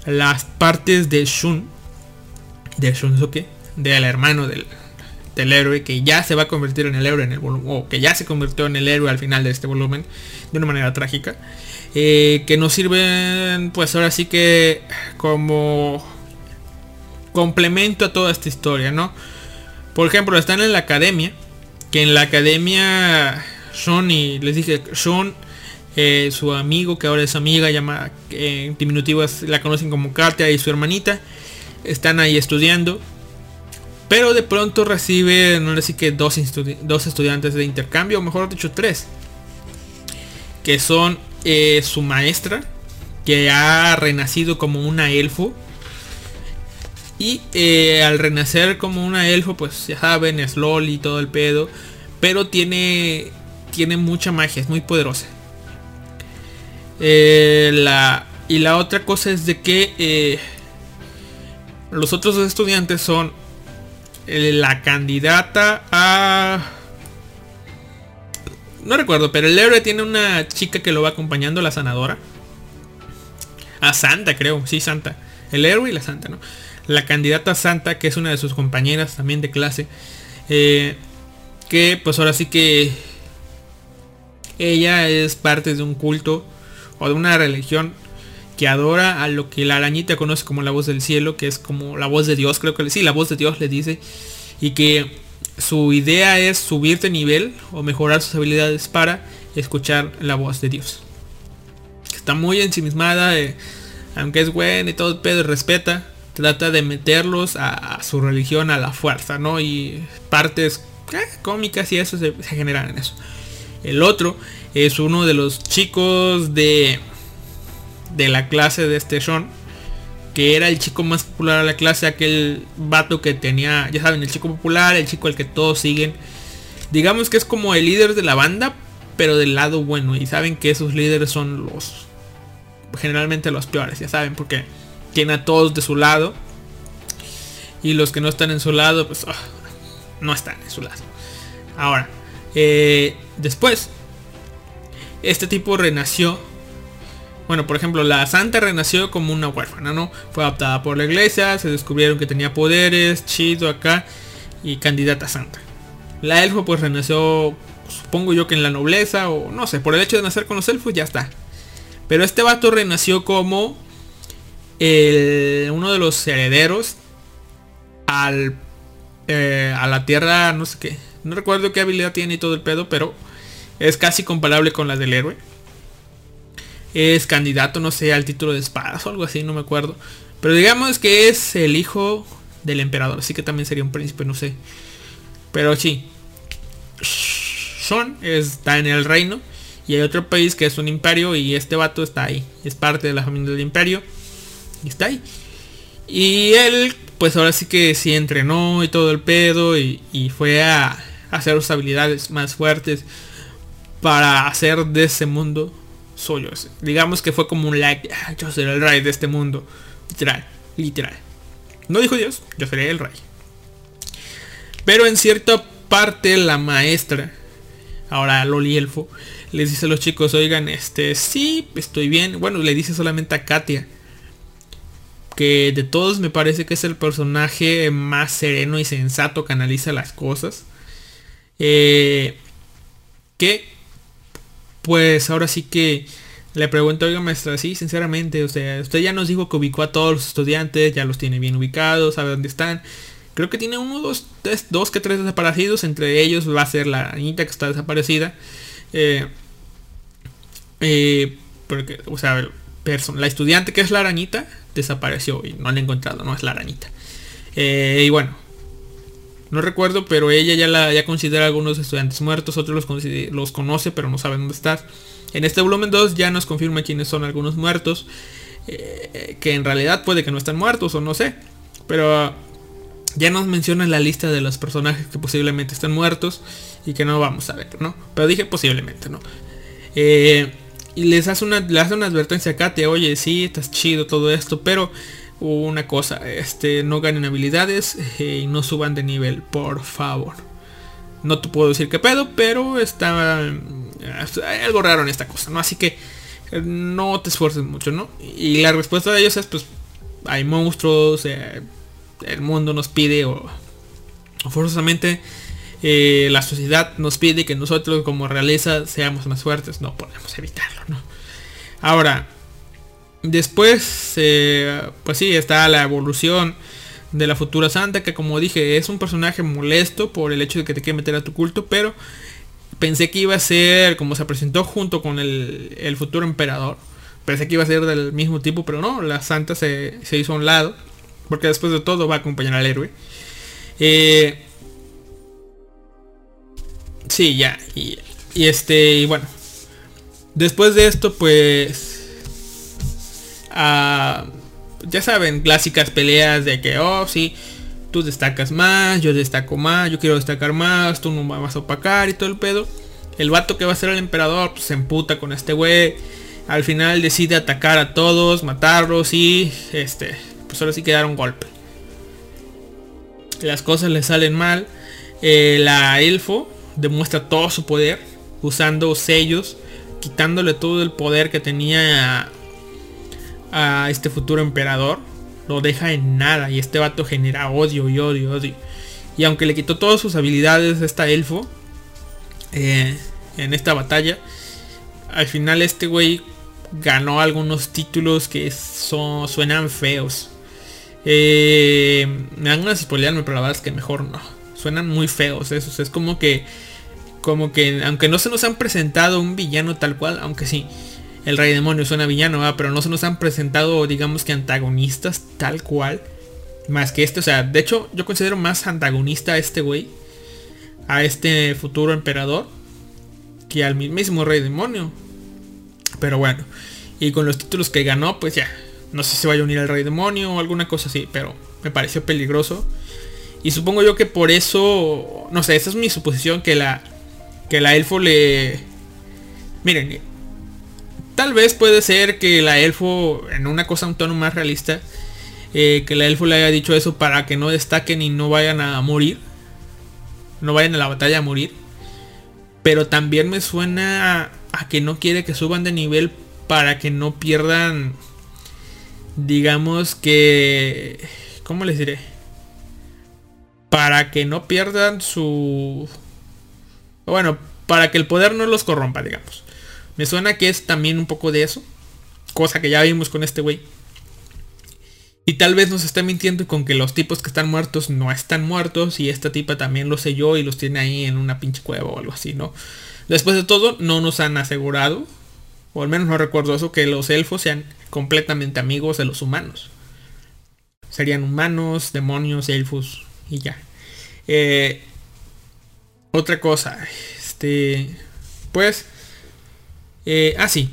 las partes de Shun, de Shunsuke, del hermano del, del héroe que ya se va a convertir en el héroe en el volumen, o que ya se convirtió en el héroe al final de este volumen, de una manera trágica, eh, que nos sirven pues ahora sí que como complemento a toda esta historia, ¿no? Por ejemplo, están en la academia, que en la academia Sean y les dije, Sean, eh, su amigo, que ahora es amiga, llama eh, en la conocen como Katia y su hermanita, están ahí estudiando pero de pronto recibe, no sé que dos, dos estudiantes de intercambio, o mejor dicho tres. Que son eh, su maestra, que ha renacido como una elfo. Y eh, al renacer como una elfo, pues ya saben, es LOL y todo el pedo. Pero tiene, tiene mucha magia, es muy poderosa. Eh, la, y la otra cosa es de que los otros dos estudiantes son eh, la candidata a... No recuerdo, pero el héroe tiene una chica que lo va acompañando, la sanadora. A Santa, creo, sí, Santa. El héroe y la Santa, ¿no? La candidata Santa, que es una de sus compañeras también de clase. Eh, que pues ahora sí que ella es parte de un culto o de una religión que adora a lo que la arañita conoce como la voz del cielo, que es como la voz de Dios, creo que sí, la voz de Dios le dice, y que su idea es subir de nivel o mejorar sus habilidades para escuchar la voz de Dios. Está muy ensimismada, eh, aunque es buena y todo pedo, respeta, trata de meterlos a, su religión a la fuerza, ¿no? Y partes eh, cómicas y eso se generan en eso. El otro es uno de los chicos de de la clase de este Sean, que era el chico más popular de la clase, aquel vato que tenía, ya saben, el chico popular, el chico al que todos siguen. Digamos que es como el líder de la banda, pero del lado bueno. Y saben que esos líderes son los, generalmente los peores, ya saben, porque tiene a todos de su lado. Y los que no están en su lado, pues ah, no están en su lado. Ahora, eh, después, este tipo renació bueno, por ejemplo, la santa renació como una huérfana, ¿no? Fue adoptada por la iglesia, se descubrieron que tenía poderes, chido acá, y candidata santa. La elfo pues renació, supongo yo que en la nobleza, o no sé, por el hecho de nacer con los elfos ya está. Pero este vato renació como uno de los herederos al, eh, a la tierra, no sé qué. No recuerdo qué habilidad tiene y todo el pedo, pero es casi comparable con la del héroe. es candidato, no sé, al título de espadas o algo así, no me acuerdo. Pero digamos que es el hijo del emperador, así que también sería un príncipe, no sé. Pero sí. Sean está en el reino y hay otro país que es un imperio y este vato está ahí. Es parte de la familia del imperio y está ahí. Y él, pues ahora sí que sí entrenó y todo el pedo y, y fue a hacer sus habilidades más fuertes para hacer de ese mundo suyo. Digamos que fue como un like, "Ah, yo seré el rey de este mundo. Literal, literal. No dijo Dios, yo seré el rey. Pero en cierta parte la maestra, ahora Loli Elfo, les dice a los chicos, oigan, este, sí, estoy bien. Bueno, le dice solamente a Katia. Que de todos me parece que es el personaje más sereno y sensato que analiza las cosas. Eh, que pues ahora sí que le pregunto, oiga maestra, sí, sinceramente, sea, usted ya nos dijo que ubicó a todos los estudiantes, ya los tiene bien ubicados, sabe dónde están. Creo que tiene uno, dos, tres, dos que tres desaparecidos, entre ellos va a ser la niñita que está desaparecida. Eh, eh, porque, o sea, la estudiante que es la arañita desapareció y no la he encontrado, no es la arañita. Eh, y bueno, no recuerdo, pero ella ya la ya considera a algunos estudiantes muertos, otros los, los conoce, pero no saben dónde están. En este volumen 2 ya nos confirma quiénes son algunos muertos, eh, que en realidad puede que no estén muertos o no sé, pero ya nos menciona la lista de los personajes que posiblemente están muertos y que no vamos a ver, ¿no? Pero dije posiblemente, ¿no? Eh, y les hace una, le hace una advertencia a Katia, oye, sí, estás chido todo esto, pero una cosa, este, no ganen habilidades eh, y no suban de nivel, por favor. No te puedo decir qué pedo, pero está mm, hay algo esta cosa, ¿no? Así que eh, no te esfuerces mucho, ¿no? Y la respuesta de ellos es, pues, hay monstruos, eh, el mundo nos pide o, o forzosamente eh, la sociedad nos pide que nosotros como realeza seamos más fuertes, no podemos evitarlo, ¿no? Ahora, después, eh, pues sí, está la evolución de la futura santa, que como dije, es un personaje molesto por el hecho de que te quiere meter a tu culto, pero pensé que iba a ser, como se presentó junto con el, el futuro emperador, pensé que iba a ser del mismo tipo, pero no, la santa se, se hizo a un lado, porque después de todo va a acompañar al héroe. Eh, sí, ya, y, y este, y bueno, después de esto, pues, ya saben, clásicas peleas de que, oh, sí, tú destacas más, yo destaco más, yo quiero destacar más, tú no vas a opacar y todo el pedo. El vato que va a ser el emperador pues, se emputa con este güey. Al final decide atacar a todos, matarlos y este, pues ahora sí que dar un golpe. Las cosas le salen mal. Eh, la elfo demuestra todo su poder usando sellos, quitándole todo el poder que tenía a, este futuro emperador. Lo deja en nada y este vato genera odio y odio, odio. Y aunque le quitó todas sus habilidades a esta elfo eh, en esta batalla, al final este güey ganó algunos títulos que son, suenan feos. Eh, me dan ganas de spoilearme, pero la verdad es que mejor no. Suenan muy feos esos. Es como que, como que, aunque no se nos han presentado un villano tal cual, aunque sí, el rey demonio suena villano, pero no se nos han presentado, digamos que antagonistas tal cual. Más que este, o sea, de hecho yo considero más antagonista a este güey. A este futuro emperador. Que al mismo rey demonio. Pero bueno. Y con los títulos que ganó, pues ya. No sé si vaya a unir al rey demonio o alguna cosa así. Pero me pareció peligroso. Y supongo yo que por eso. No sé, esa es mi suposición. Que la. Que la elfo le. Miren. Tal vez puede ser que la elfo. En una cosa un tono más realista. eh, que la elfo le haya dicho eso para que no destaquen y no vayan a morir. No vayan a la batalla a morir. Pero también me suena a, a que no quiere que suban de nivel para que no pierdan. Digamos que. ¿Cómo les diré? Para que no pierdan su. Bueno, para que el poder no los corrompa, digamos. Me suena que es también un poco de eso. Cosa que ya vimos con este güey. Y tal vez nos está mintiendo con que los tipos que están muertos no están muertos. Y esta tipa también lo selló y los tiene ahí en una pinche cueva o algo así, ¿no? Después de todo, no nos han asegurado. o al menos no recuerdo eso, que los elfos sean completamente amigos de los humanos. Serían humanos, demonios, elfos y ya. Eh, otra cosa, este, pues, eh, ah sí,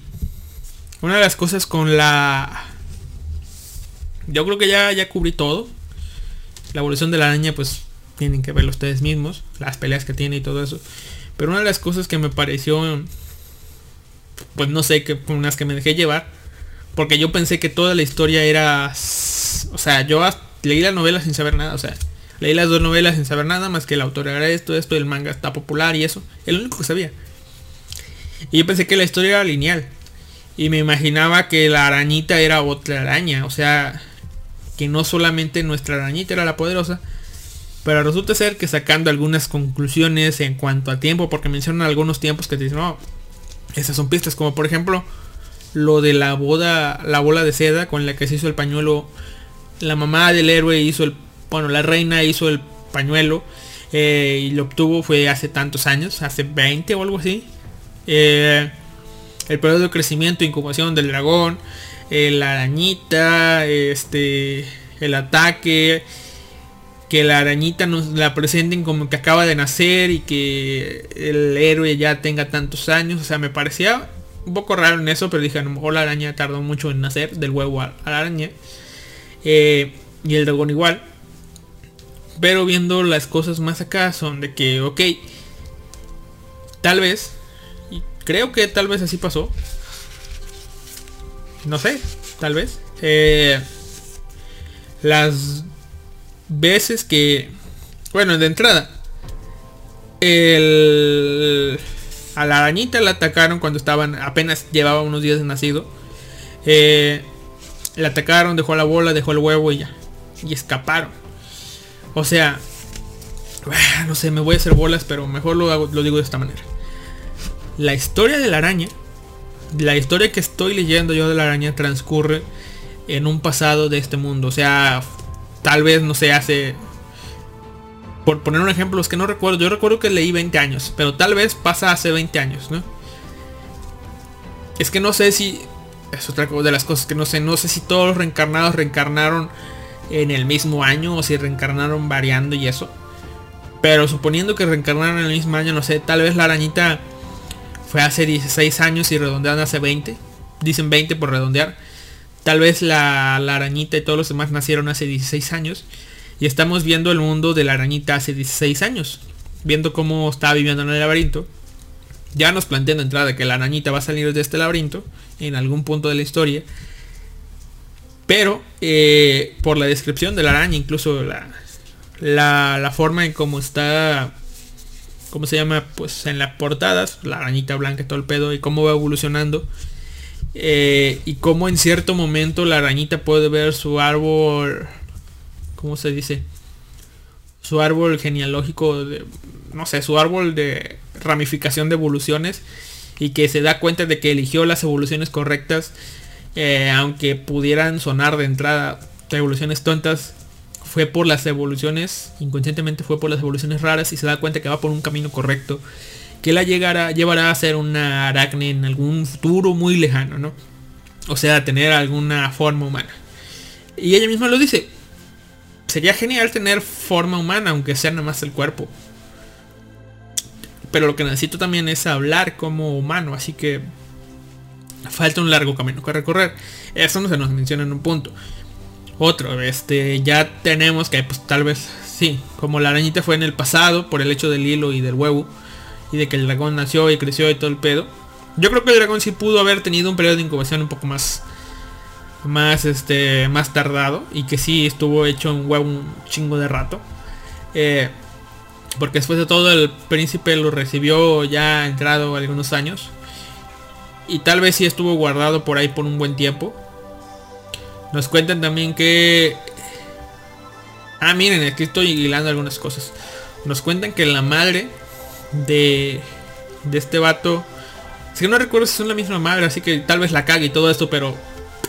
una de las cosas con la, yo creo que ya ya cubrí todo. La evolución de la araña, pues tienen que verlo ustedes mismos, las peleas que tiene y todo eso. Pero una de las cosas que me pareció, pues no sé, que unas que me dejé llevar, porque yo pensé que toda la historia era, o sea, yo leí la novela sin saber nada, o sea, leí las dos novelas sin saber nada más que el autor era esto, esto, el manga está popular y eso, el único que sabía. Y yo pensé que la historia era lineal. Y me imaginaba que la arañita era otra araña, o sea, que no solamente nuestra arañita era la poderosa, pero resulta ser que sacando algunas conclusiones en cuanto a tiempo, porque mencionan algunos tiempos que te dicen, no, esas son pistas, como por ejemplo lo de la boda, la bola de seda con la que se hizo el pañuelo, la mamá del héroe hizo el, bueno, la reina hizo el pañuelo eh, y lo obtuvo fue hace tantos años, hace 20 o algo así. Eh, el periodo de crecimiento e incubación del dragón, eh, la arañita, este, el ataque, que la arañita nos la presenten como que acaba de nacer y que el héroe ya tenga tantos años. O sea, me parecía un poco raro en eso, pero dije, a lo mejor la araña tardó mucho en nacer del huevo a, la araña. Eh, y el dragón igual. Pero viendo las cosas más acá son de que, ok, tal vez, creo que tal vez así pasó. No sé, tal vez. Eh, las veces que, bueno, de entrada, el, a la arañita la atacaron cuando estaban, apenas llevaba unos días de nacido. Eh, la atacaron, dejó la bola, dejó el huevo y ya. Y escaparon. O sea, no sé, me voy a hacer bolas, pero mejor lo, lo digo de esta manera. La historia de la araña, la historia que estoy leyendo yo de la araña transcurre en un pasado de este mundo. O sea, tal vez no se hace por poner un ejemplo es que no recuerdo yo recuerdo que leí 20 años pero tal vez pasa hace 20 años no es que no sé si es otra de las cosas que no sé no sé si todos los reencarnados reencarnaron en el mismo año o si reencarnaron variando y eso pero suponiendo que reencarnaron en el mismo año no sé tal vez la arañita fue hace 16 años y redondeando hace 20 dicen 20 por redondear Tal vez la, arañita y todos los demás nacieron hace 16 años. Y estamos viendo el mundo de la arañita hace 16 años. Viendo cómo está viviendo en el laberinto. Ya nos plantean de entrada que la arañita va a salir de este laberinto. En algún punto de la historia. Pero eh, por la descripción de la araña, incluso la, la forma en cómo está ¿cómo se llama? Pues en las portadas, la arañita blanca y todo el pedo y cómo va evolucionando. Eh, y cómo en cierto momento la arañita puede ver su árbol, ¿cómo se dice? Su árbol genealógico, de, no sé, su árbol de ramificación de evoluciones y que se da cuenta de que eligió las evoluciones correctas, eh, aunque pudieran sonar de entrada evoluciones tontas, fue por las evoluciones, inconscientemente fue por las evoluciones raras y se da cuenta que va por un camino correcto que la llegará, llevará a ser una aracne en algún futuro muy lejano, ¿no? O sea, tener alguna forma humana. Y ella misma lo dice. Sería genial tener forma humana, aunque sea nada más el cuerpo. Pero lo que necesito también es hablar como humano, así que falta un largo camino que recorrer. Eso no se nos menciona en un punto. Otro, este, ya tenemos que, pues tal vez, sí, como la arañita fue en el pasado, por el hecho del hilo y del huevo y de que el dragón nació y creció y todo el pedo. Yo creo que el dragón sí pudo haber tenido un periodo de incubación un poco más más este más tardado y que sí estuvo hecho en huevo un chingo de rato. Eh, porque después de todo el príncipe lo recibió ya entrado algunos años. Y tal vez sí estuvo guardado por ahí por un buen tiempo. Nos cuentan también que... Ah, miren, aquí estoy hilando algunas cosas. Nos cuentan que la madre de, de este vato. Es que no recuerdo si son la misma madre, así que tal vez la cague y todo esto, pero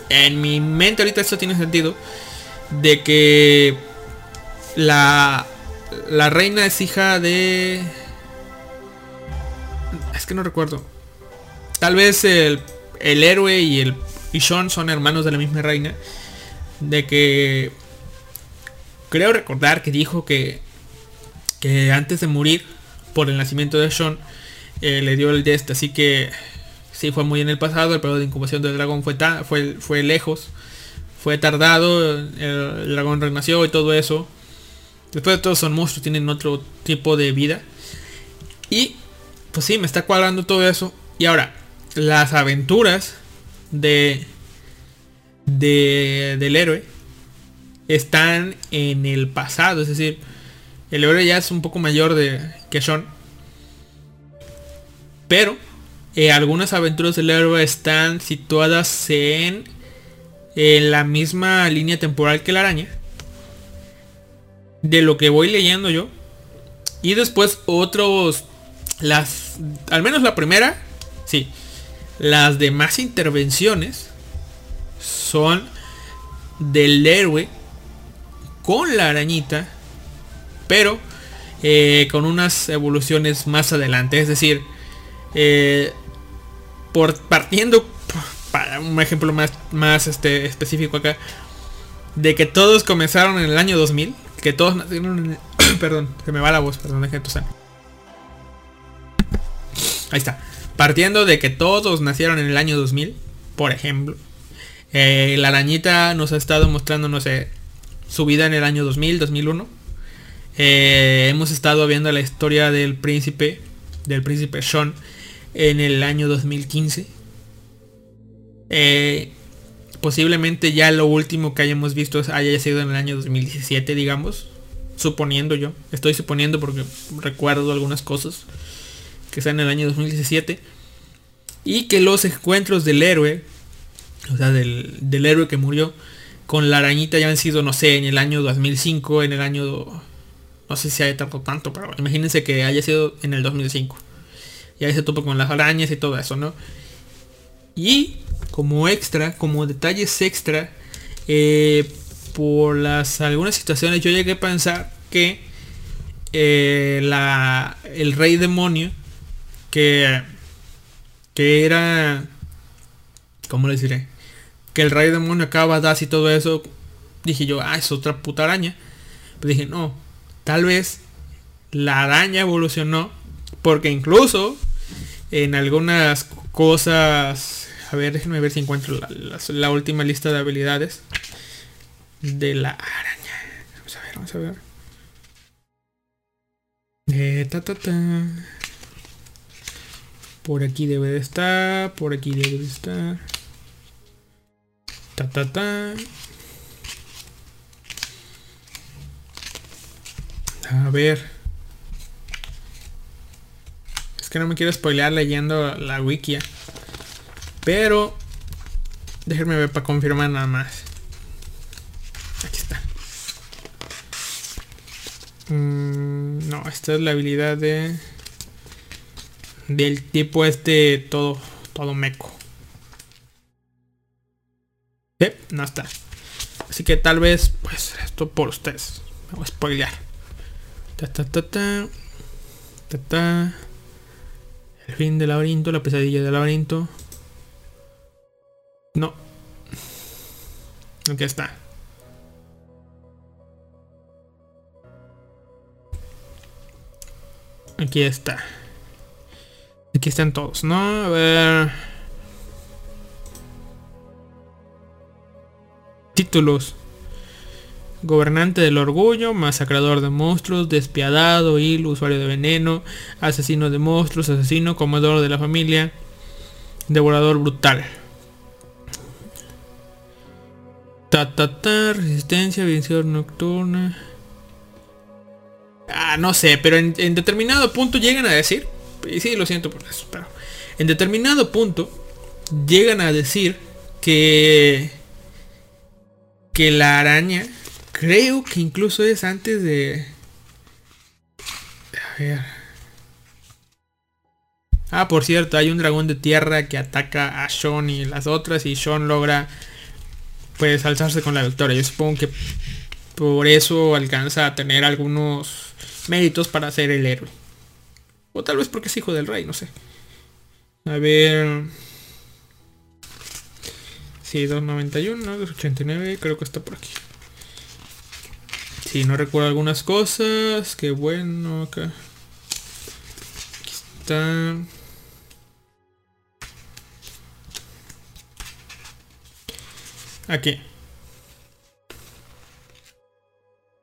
en mi mente ahorita esto tiene sentido. De que la, la reina es hija de... Es que no recuerdo. Tal vez el el héroe y el y Sean son hermanos de la misma reina. De que creo recordar que dijo que que antes de morir por el nacimiento de Sean eh, le dio el Dest, así que sí fue muy en el pasado, el periodo de incubación del dragón fue fue fue lejos, fue tardado, el, el dragón renació y todo eso. Después de todo son monstruos, tienen otro tipo de vida. Y pues sí, me está cuadrando todo eso. Y ahora, las aventuras de, de del héroe están en el pasado, es decir, el héroe ya es un poco mayor de que Sean. Pero eh, algunas aventuras del héroe están situadas en, en la misma línea temporal que la araña. De lo que voy leyendo yo. Y después otros las al menos la primera sí las demás intervenciones son del héroe con la arañita pero eh, con unas evoluciones más adelante es decir eh, por partiendo para un ejemplo más más este específico acá de que todos comenzaron en el año 2000 que todos nacieron en el, perdón se me va la voz perdón dejen Ahí está. Partiendo de que todos nacieron en el año 2000, por ejemplo. Eh, la arañita nos ha estado mostrando, no sé, su vida en el año 2000, 2001. Eh, hemos estado viendo la historia del príncipe, del príncipe Sean, en el año 2015. Eh, posiblemente ya lo último que hayamos visto haya sido en el año 2017, digamos. Suponiendo yo. Estoy suponiendo porque recuerdo algunas cosas que está en el año 2017. Y que los encuentros del héroe, o sea, del, héroe que murió con la arañita ya han sido, no sé, en el año 2005, en el año... No sé si haya tardado tanto, pero imagínense que haya sido en el 2005. Y ahí se topa con las arañas y todo eso, ¿no? Y como extra, como detalles extra, eh, por las algunas situaciones yo llegué a pensar que eh, la, el rey demonio que, que era, ¿cómo le diré? Que el rey demonio acaba das y todo eso. Dije yo, ah, es otra puta araña. Pero dije, no, tal vez la araña evolucionó porque incluso en algunas cosas, a ver, déjenme ver si encuentro la, última lista de habilidades de la araña. Vamos a ver, vamos a ver. Eh, ta, ta, ta. Por aquí debe de estar. Por aquí debe de estar. Ta ta ta. A ver. Es que no me quiero spoilear leyendo la wiki. Pero. Déjenme ver para confirmar nada más. Aquí está. Mm, no, esta es la habilidad de del tipo este todo, todo meco. No está. Así que tal vez, pues, esto por ustedes. Me voy a spoilear. Ta, ta, ta, ta. Ta, ta. El fin del laberinto, la pesadilla del laberinto. No. Aquí está. Aquí está. Aquí están todos, ¿no? A ver. Títulos. Gobernante del orgullo, masacrador de monstruos, despiadado, hilo, usuario de veneno, asesino de monstruos, asesino, comedor de la familia, devorador brutal. Ta ta ta, resistencia, visión nocturna. Ah, no sé, pero en, en determinado punto llegan a decir y sí, lo siento por eso, pero en determinado punto llegan a decir que que la araña creo que incluso es antes de a ver Ah, por cierto, hay un dragón de tierra que ataca a Sean y las otras y Sean logra pues alzarse con la victoria. Yo supongo que por eso alcanza a tener algunos méritos para ser el héroe. O tal vez porque es hijo del rey, no sé. A ver. Sí, 291, 289, creo que está por aquí. Sí, no recuerdo algunas cosas. Qué bueno acá. Aquí está. Aquí.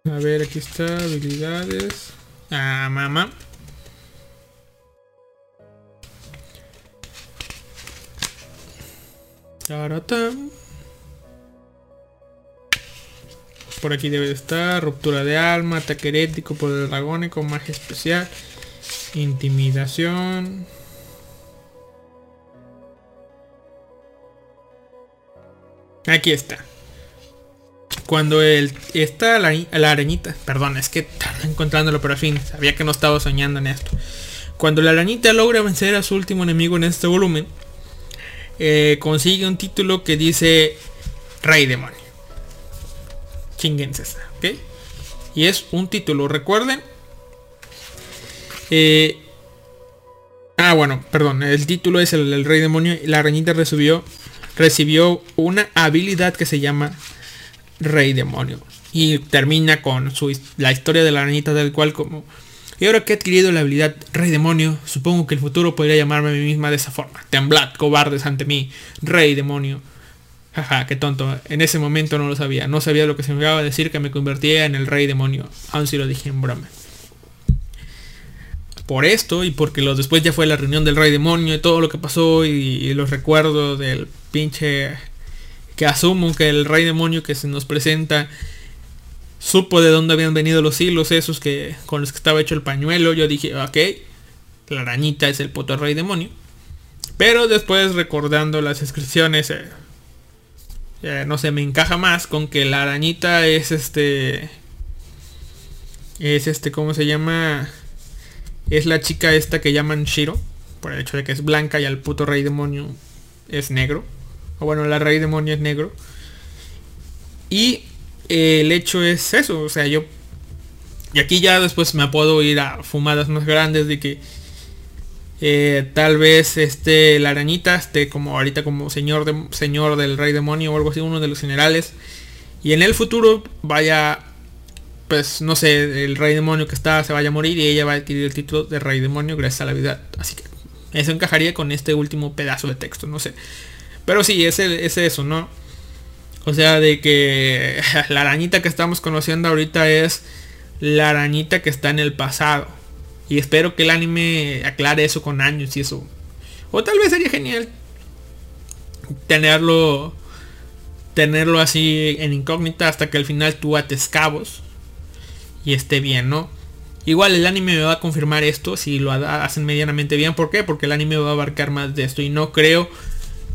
A ver, aquí está, habilidades. Ah, mamá. Taratán. Por aquí debe de estar. Ruptura de alma, ataque herético, poder dragónico, magia especial, intimidación. Aquí está. Cuando el, está la, la arañita, perdón, es que tardé encontrándolo, pero al fin, sabía que no estaba soñando en esto. Cuando la arañita logra vencer a su último enemigo en este volumen, eh, consigue un título que dice Rey Demonio. Chinguense ¿ok? Y es un título, recuerden. Eh, ah, bueno, perdón, el título es el, el Rey Demonio. y La arañita recibió, recibió una habilidad que se llama Rey Demonio. Y termina con su, la historia de la arañita del cual como... Y ahora que he adquirido la habilidad Rey Demonio, supongo que el futuro podría llamarme a mí misma de esa forma. Temblad, cobardes ante mí, Rey Demonio. Jaja, qué tonto. En ese momento no lo sabía. No sabía lo que significaba decir que me convertía en el Rey Demonio. Aun si lo dije en broma. Por esto y porque lo, después ya fue la reunión del Rey Demonio y todo lo que pasó y, y los recuerdos del pinche que asumo que el rey demonio que se nos presenta supo de dónde habían venido los hilos esos que con los que estaba hecho el pañuelo. Yo dije, ok, la arañita es el puto rey demonio. Pero después recordando las inscripciones, eh, eh, no sé, me encaja más con que la arañita es este... Es este, ¿cómo se llama? Es la chica esta que llaman Shiro. Por el hecho de que es blanca y al puto rey demonio es negro. O bueno, la rey demonio es negro. Y el hecho es eso. O sea, yo... Y aquí ya después me puedo ir a fumadas más grandes de que... eh, tal vez este la arañita esté como ahorita como señor señor del rey demonio o algo así uno de los generales y en el futuro vaya pues no sé el rey demonio que está se vaya a morir y ella va a adquirir el título de rey demonio gracias a la vida así que eso encajaría con este último pedazo de texto no sé pero sí es, es eso no o sea de que la arañita que estamos conociendo ahorita es la arañita que está en el pasado y espero que el anime aclare eso con años y eso o tal vez sería genial tenerlo tenerlo así en incógnita hasta que al final tú ates cabos y esté bien, ¿no? Igual el anime me va a confirmar esto si lo ha- hacen medianamente bien. ¿Por qué? Porque el anime va a abarcar más de esto y no creo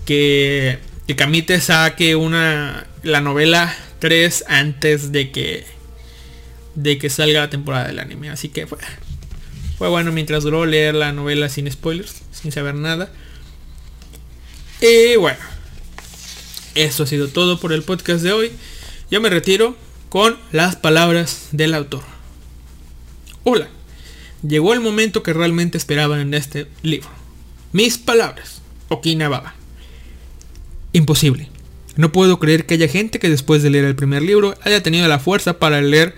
que, que Kamite saque una la novela 3 antes de que de que salga la temporada del anime. Así que fue, fue bueno mientras duró leer la novela sin spoilers, sin saber nada. Y bueno, eso ha sido todo por el podcast de hoy. Yo me retiro con las palabras del autor. Hola, llegó el momento que realmente esperaban en este libro. Mis palabras, Okina Baba. Imposible. No puedo creer que haya gente que después de leer el primer libro haya tenido la fuerza para leer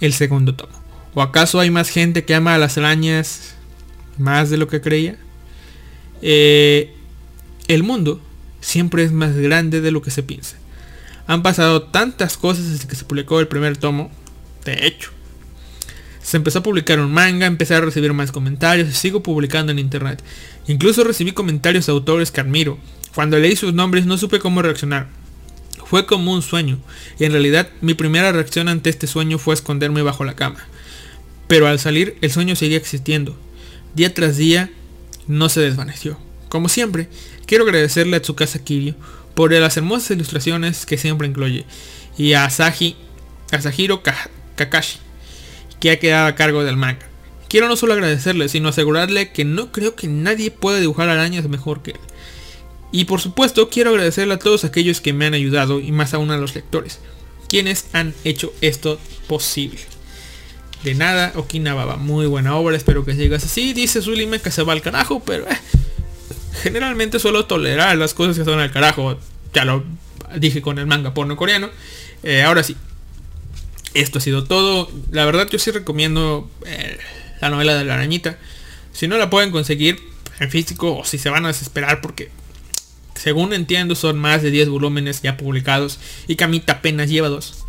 el segundo tomo. ¿O acaso hay más gente que ama a las arañas más de lo que creía? Eh, el mundo siempre es más grande de lo que se piensa. Han pasado tantas cosas desde que se publicó el primer tomo. De hecho, se empezó a publicar un manga, empecé a recibir más comentarios y sigo publicando en internet. Incluso recibí comentarios de autores que admiro. Cuando leí sus nombres no supe cómo reaccionar. Fue como un sueño, y en realidad mi primera reacción ante este sueño fue esconderme bajo la cama. Pero al salir el sueño seguía existiendo. Día tras día no se desvaneció. Como siempre, quiero agradecerle a Tsukasa Kiryu por las hermosas ilustraciones que siempre incluye y a Asahi, Asahiro Ka- Kakashi, que ha quedado a cargo del manga. Quiero no solo agradecerle, sino asegurarle que no creo que nadie pueda dibujar arañas mejor que él. Y por supuesto, quiero agradecerle a todos aquellos que me han ayudado y más aún a los lectores, quienes han hecho esto posible. De nada, Okinawa, muy buena obra, espero que sigas así. Dice Zulime que se va al carajo, pero eh, generalmente suelo tolerar las cosas que son al carajo. Ya lo dije con el manga porno coreano. Eh, ahora sí, esto ha sido todo. La verdad yo sí recomiendo eh, la novela de la arañita. Si no la pueden conseguir en físico o si se van a desesperar porque según entiendo son más de 10 volúmenes ya publicados y Camita apenas lleva dos.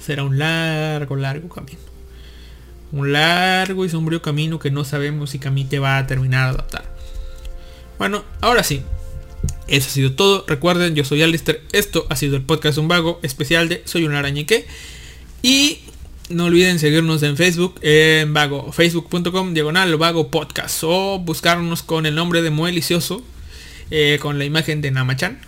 Será un largo, largo camino. Un largo y sombrío camino que no sabemos si Camite va a terminar de adaptar. Bueno, ahora sí. Eso ha sido todo. Recuerden, yo soy Alistair. Esto ha sido el podcast Un Vago especial de Soy un arañique. Y no olviden seguirnos en Facebook, en vago, facebook.com diagonal vago podcast. O buscarnos con el nombre de Muelicioso, eh, con la imagen de Namachan.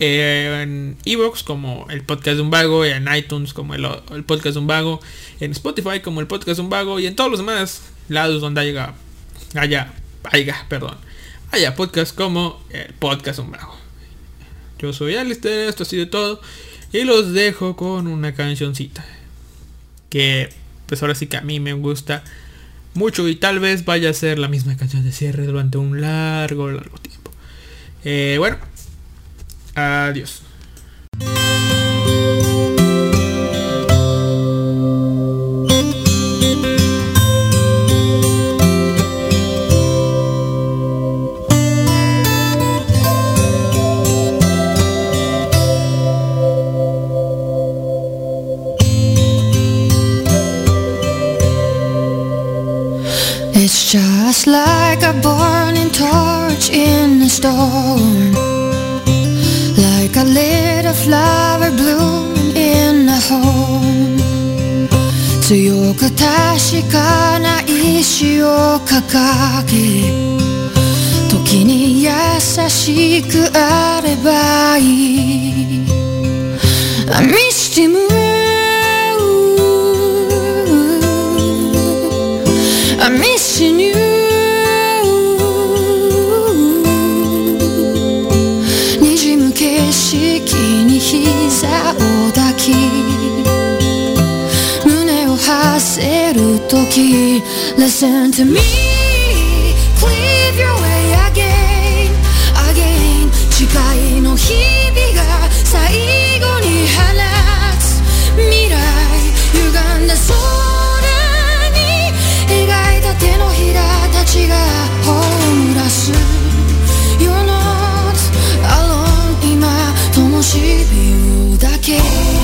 Eh, en Evox como el podcast de un vago, en iTunes como el, podcast de un vago, en Spotify como el podcast de un vago y en todos los demás lados donde haya, haya, haya, perdón, haya podcast como el podcast de un vago. Yo soy Alistair, esto ha sido todo y los dejo con una cancioncita que pues ahora sí que a mí me gusta mucho y tal vez vaya a ser la misma canción de cierre durante un largo, largo tiempo. Eh, bueno, adiós. 強く確かな意志を掲げ時に優しくあればいい。I missed him 時 Listen to me Cleave your way again Again 誓いの日々が最後に放つ未来歪んだ空に描いた手のひらたちがホームラス You're not alone 今灯火だけ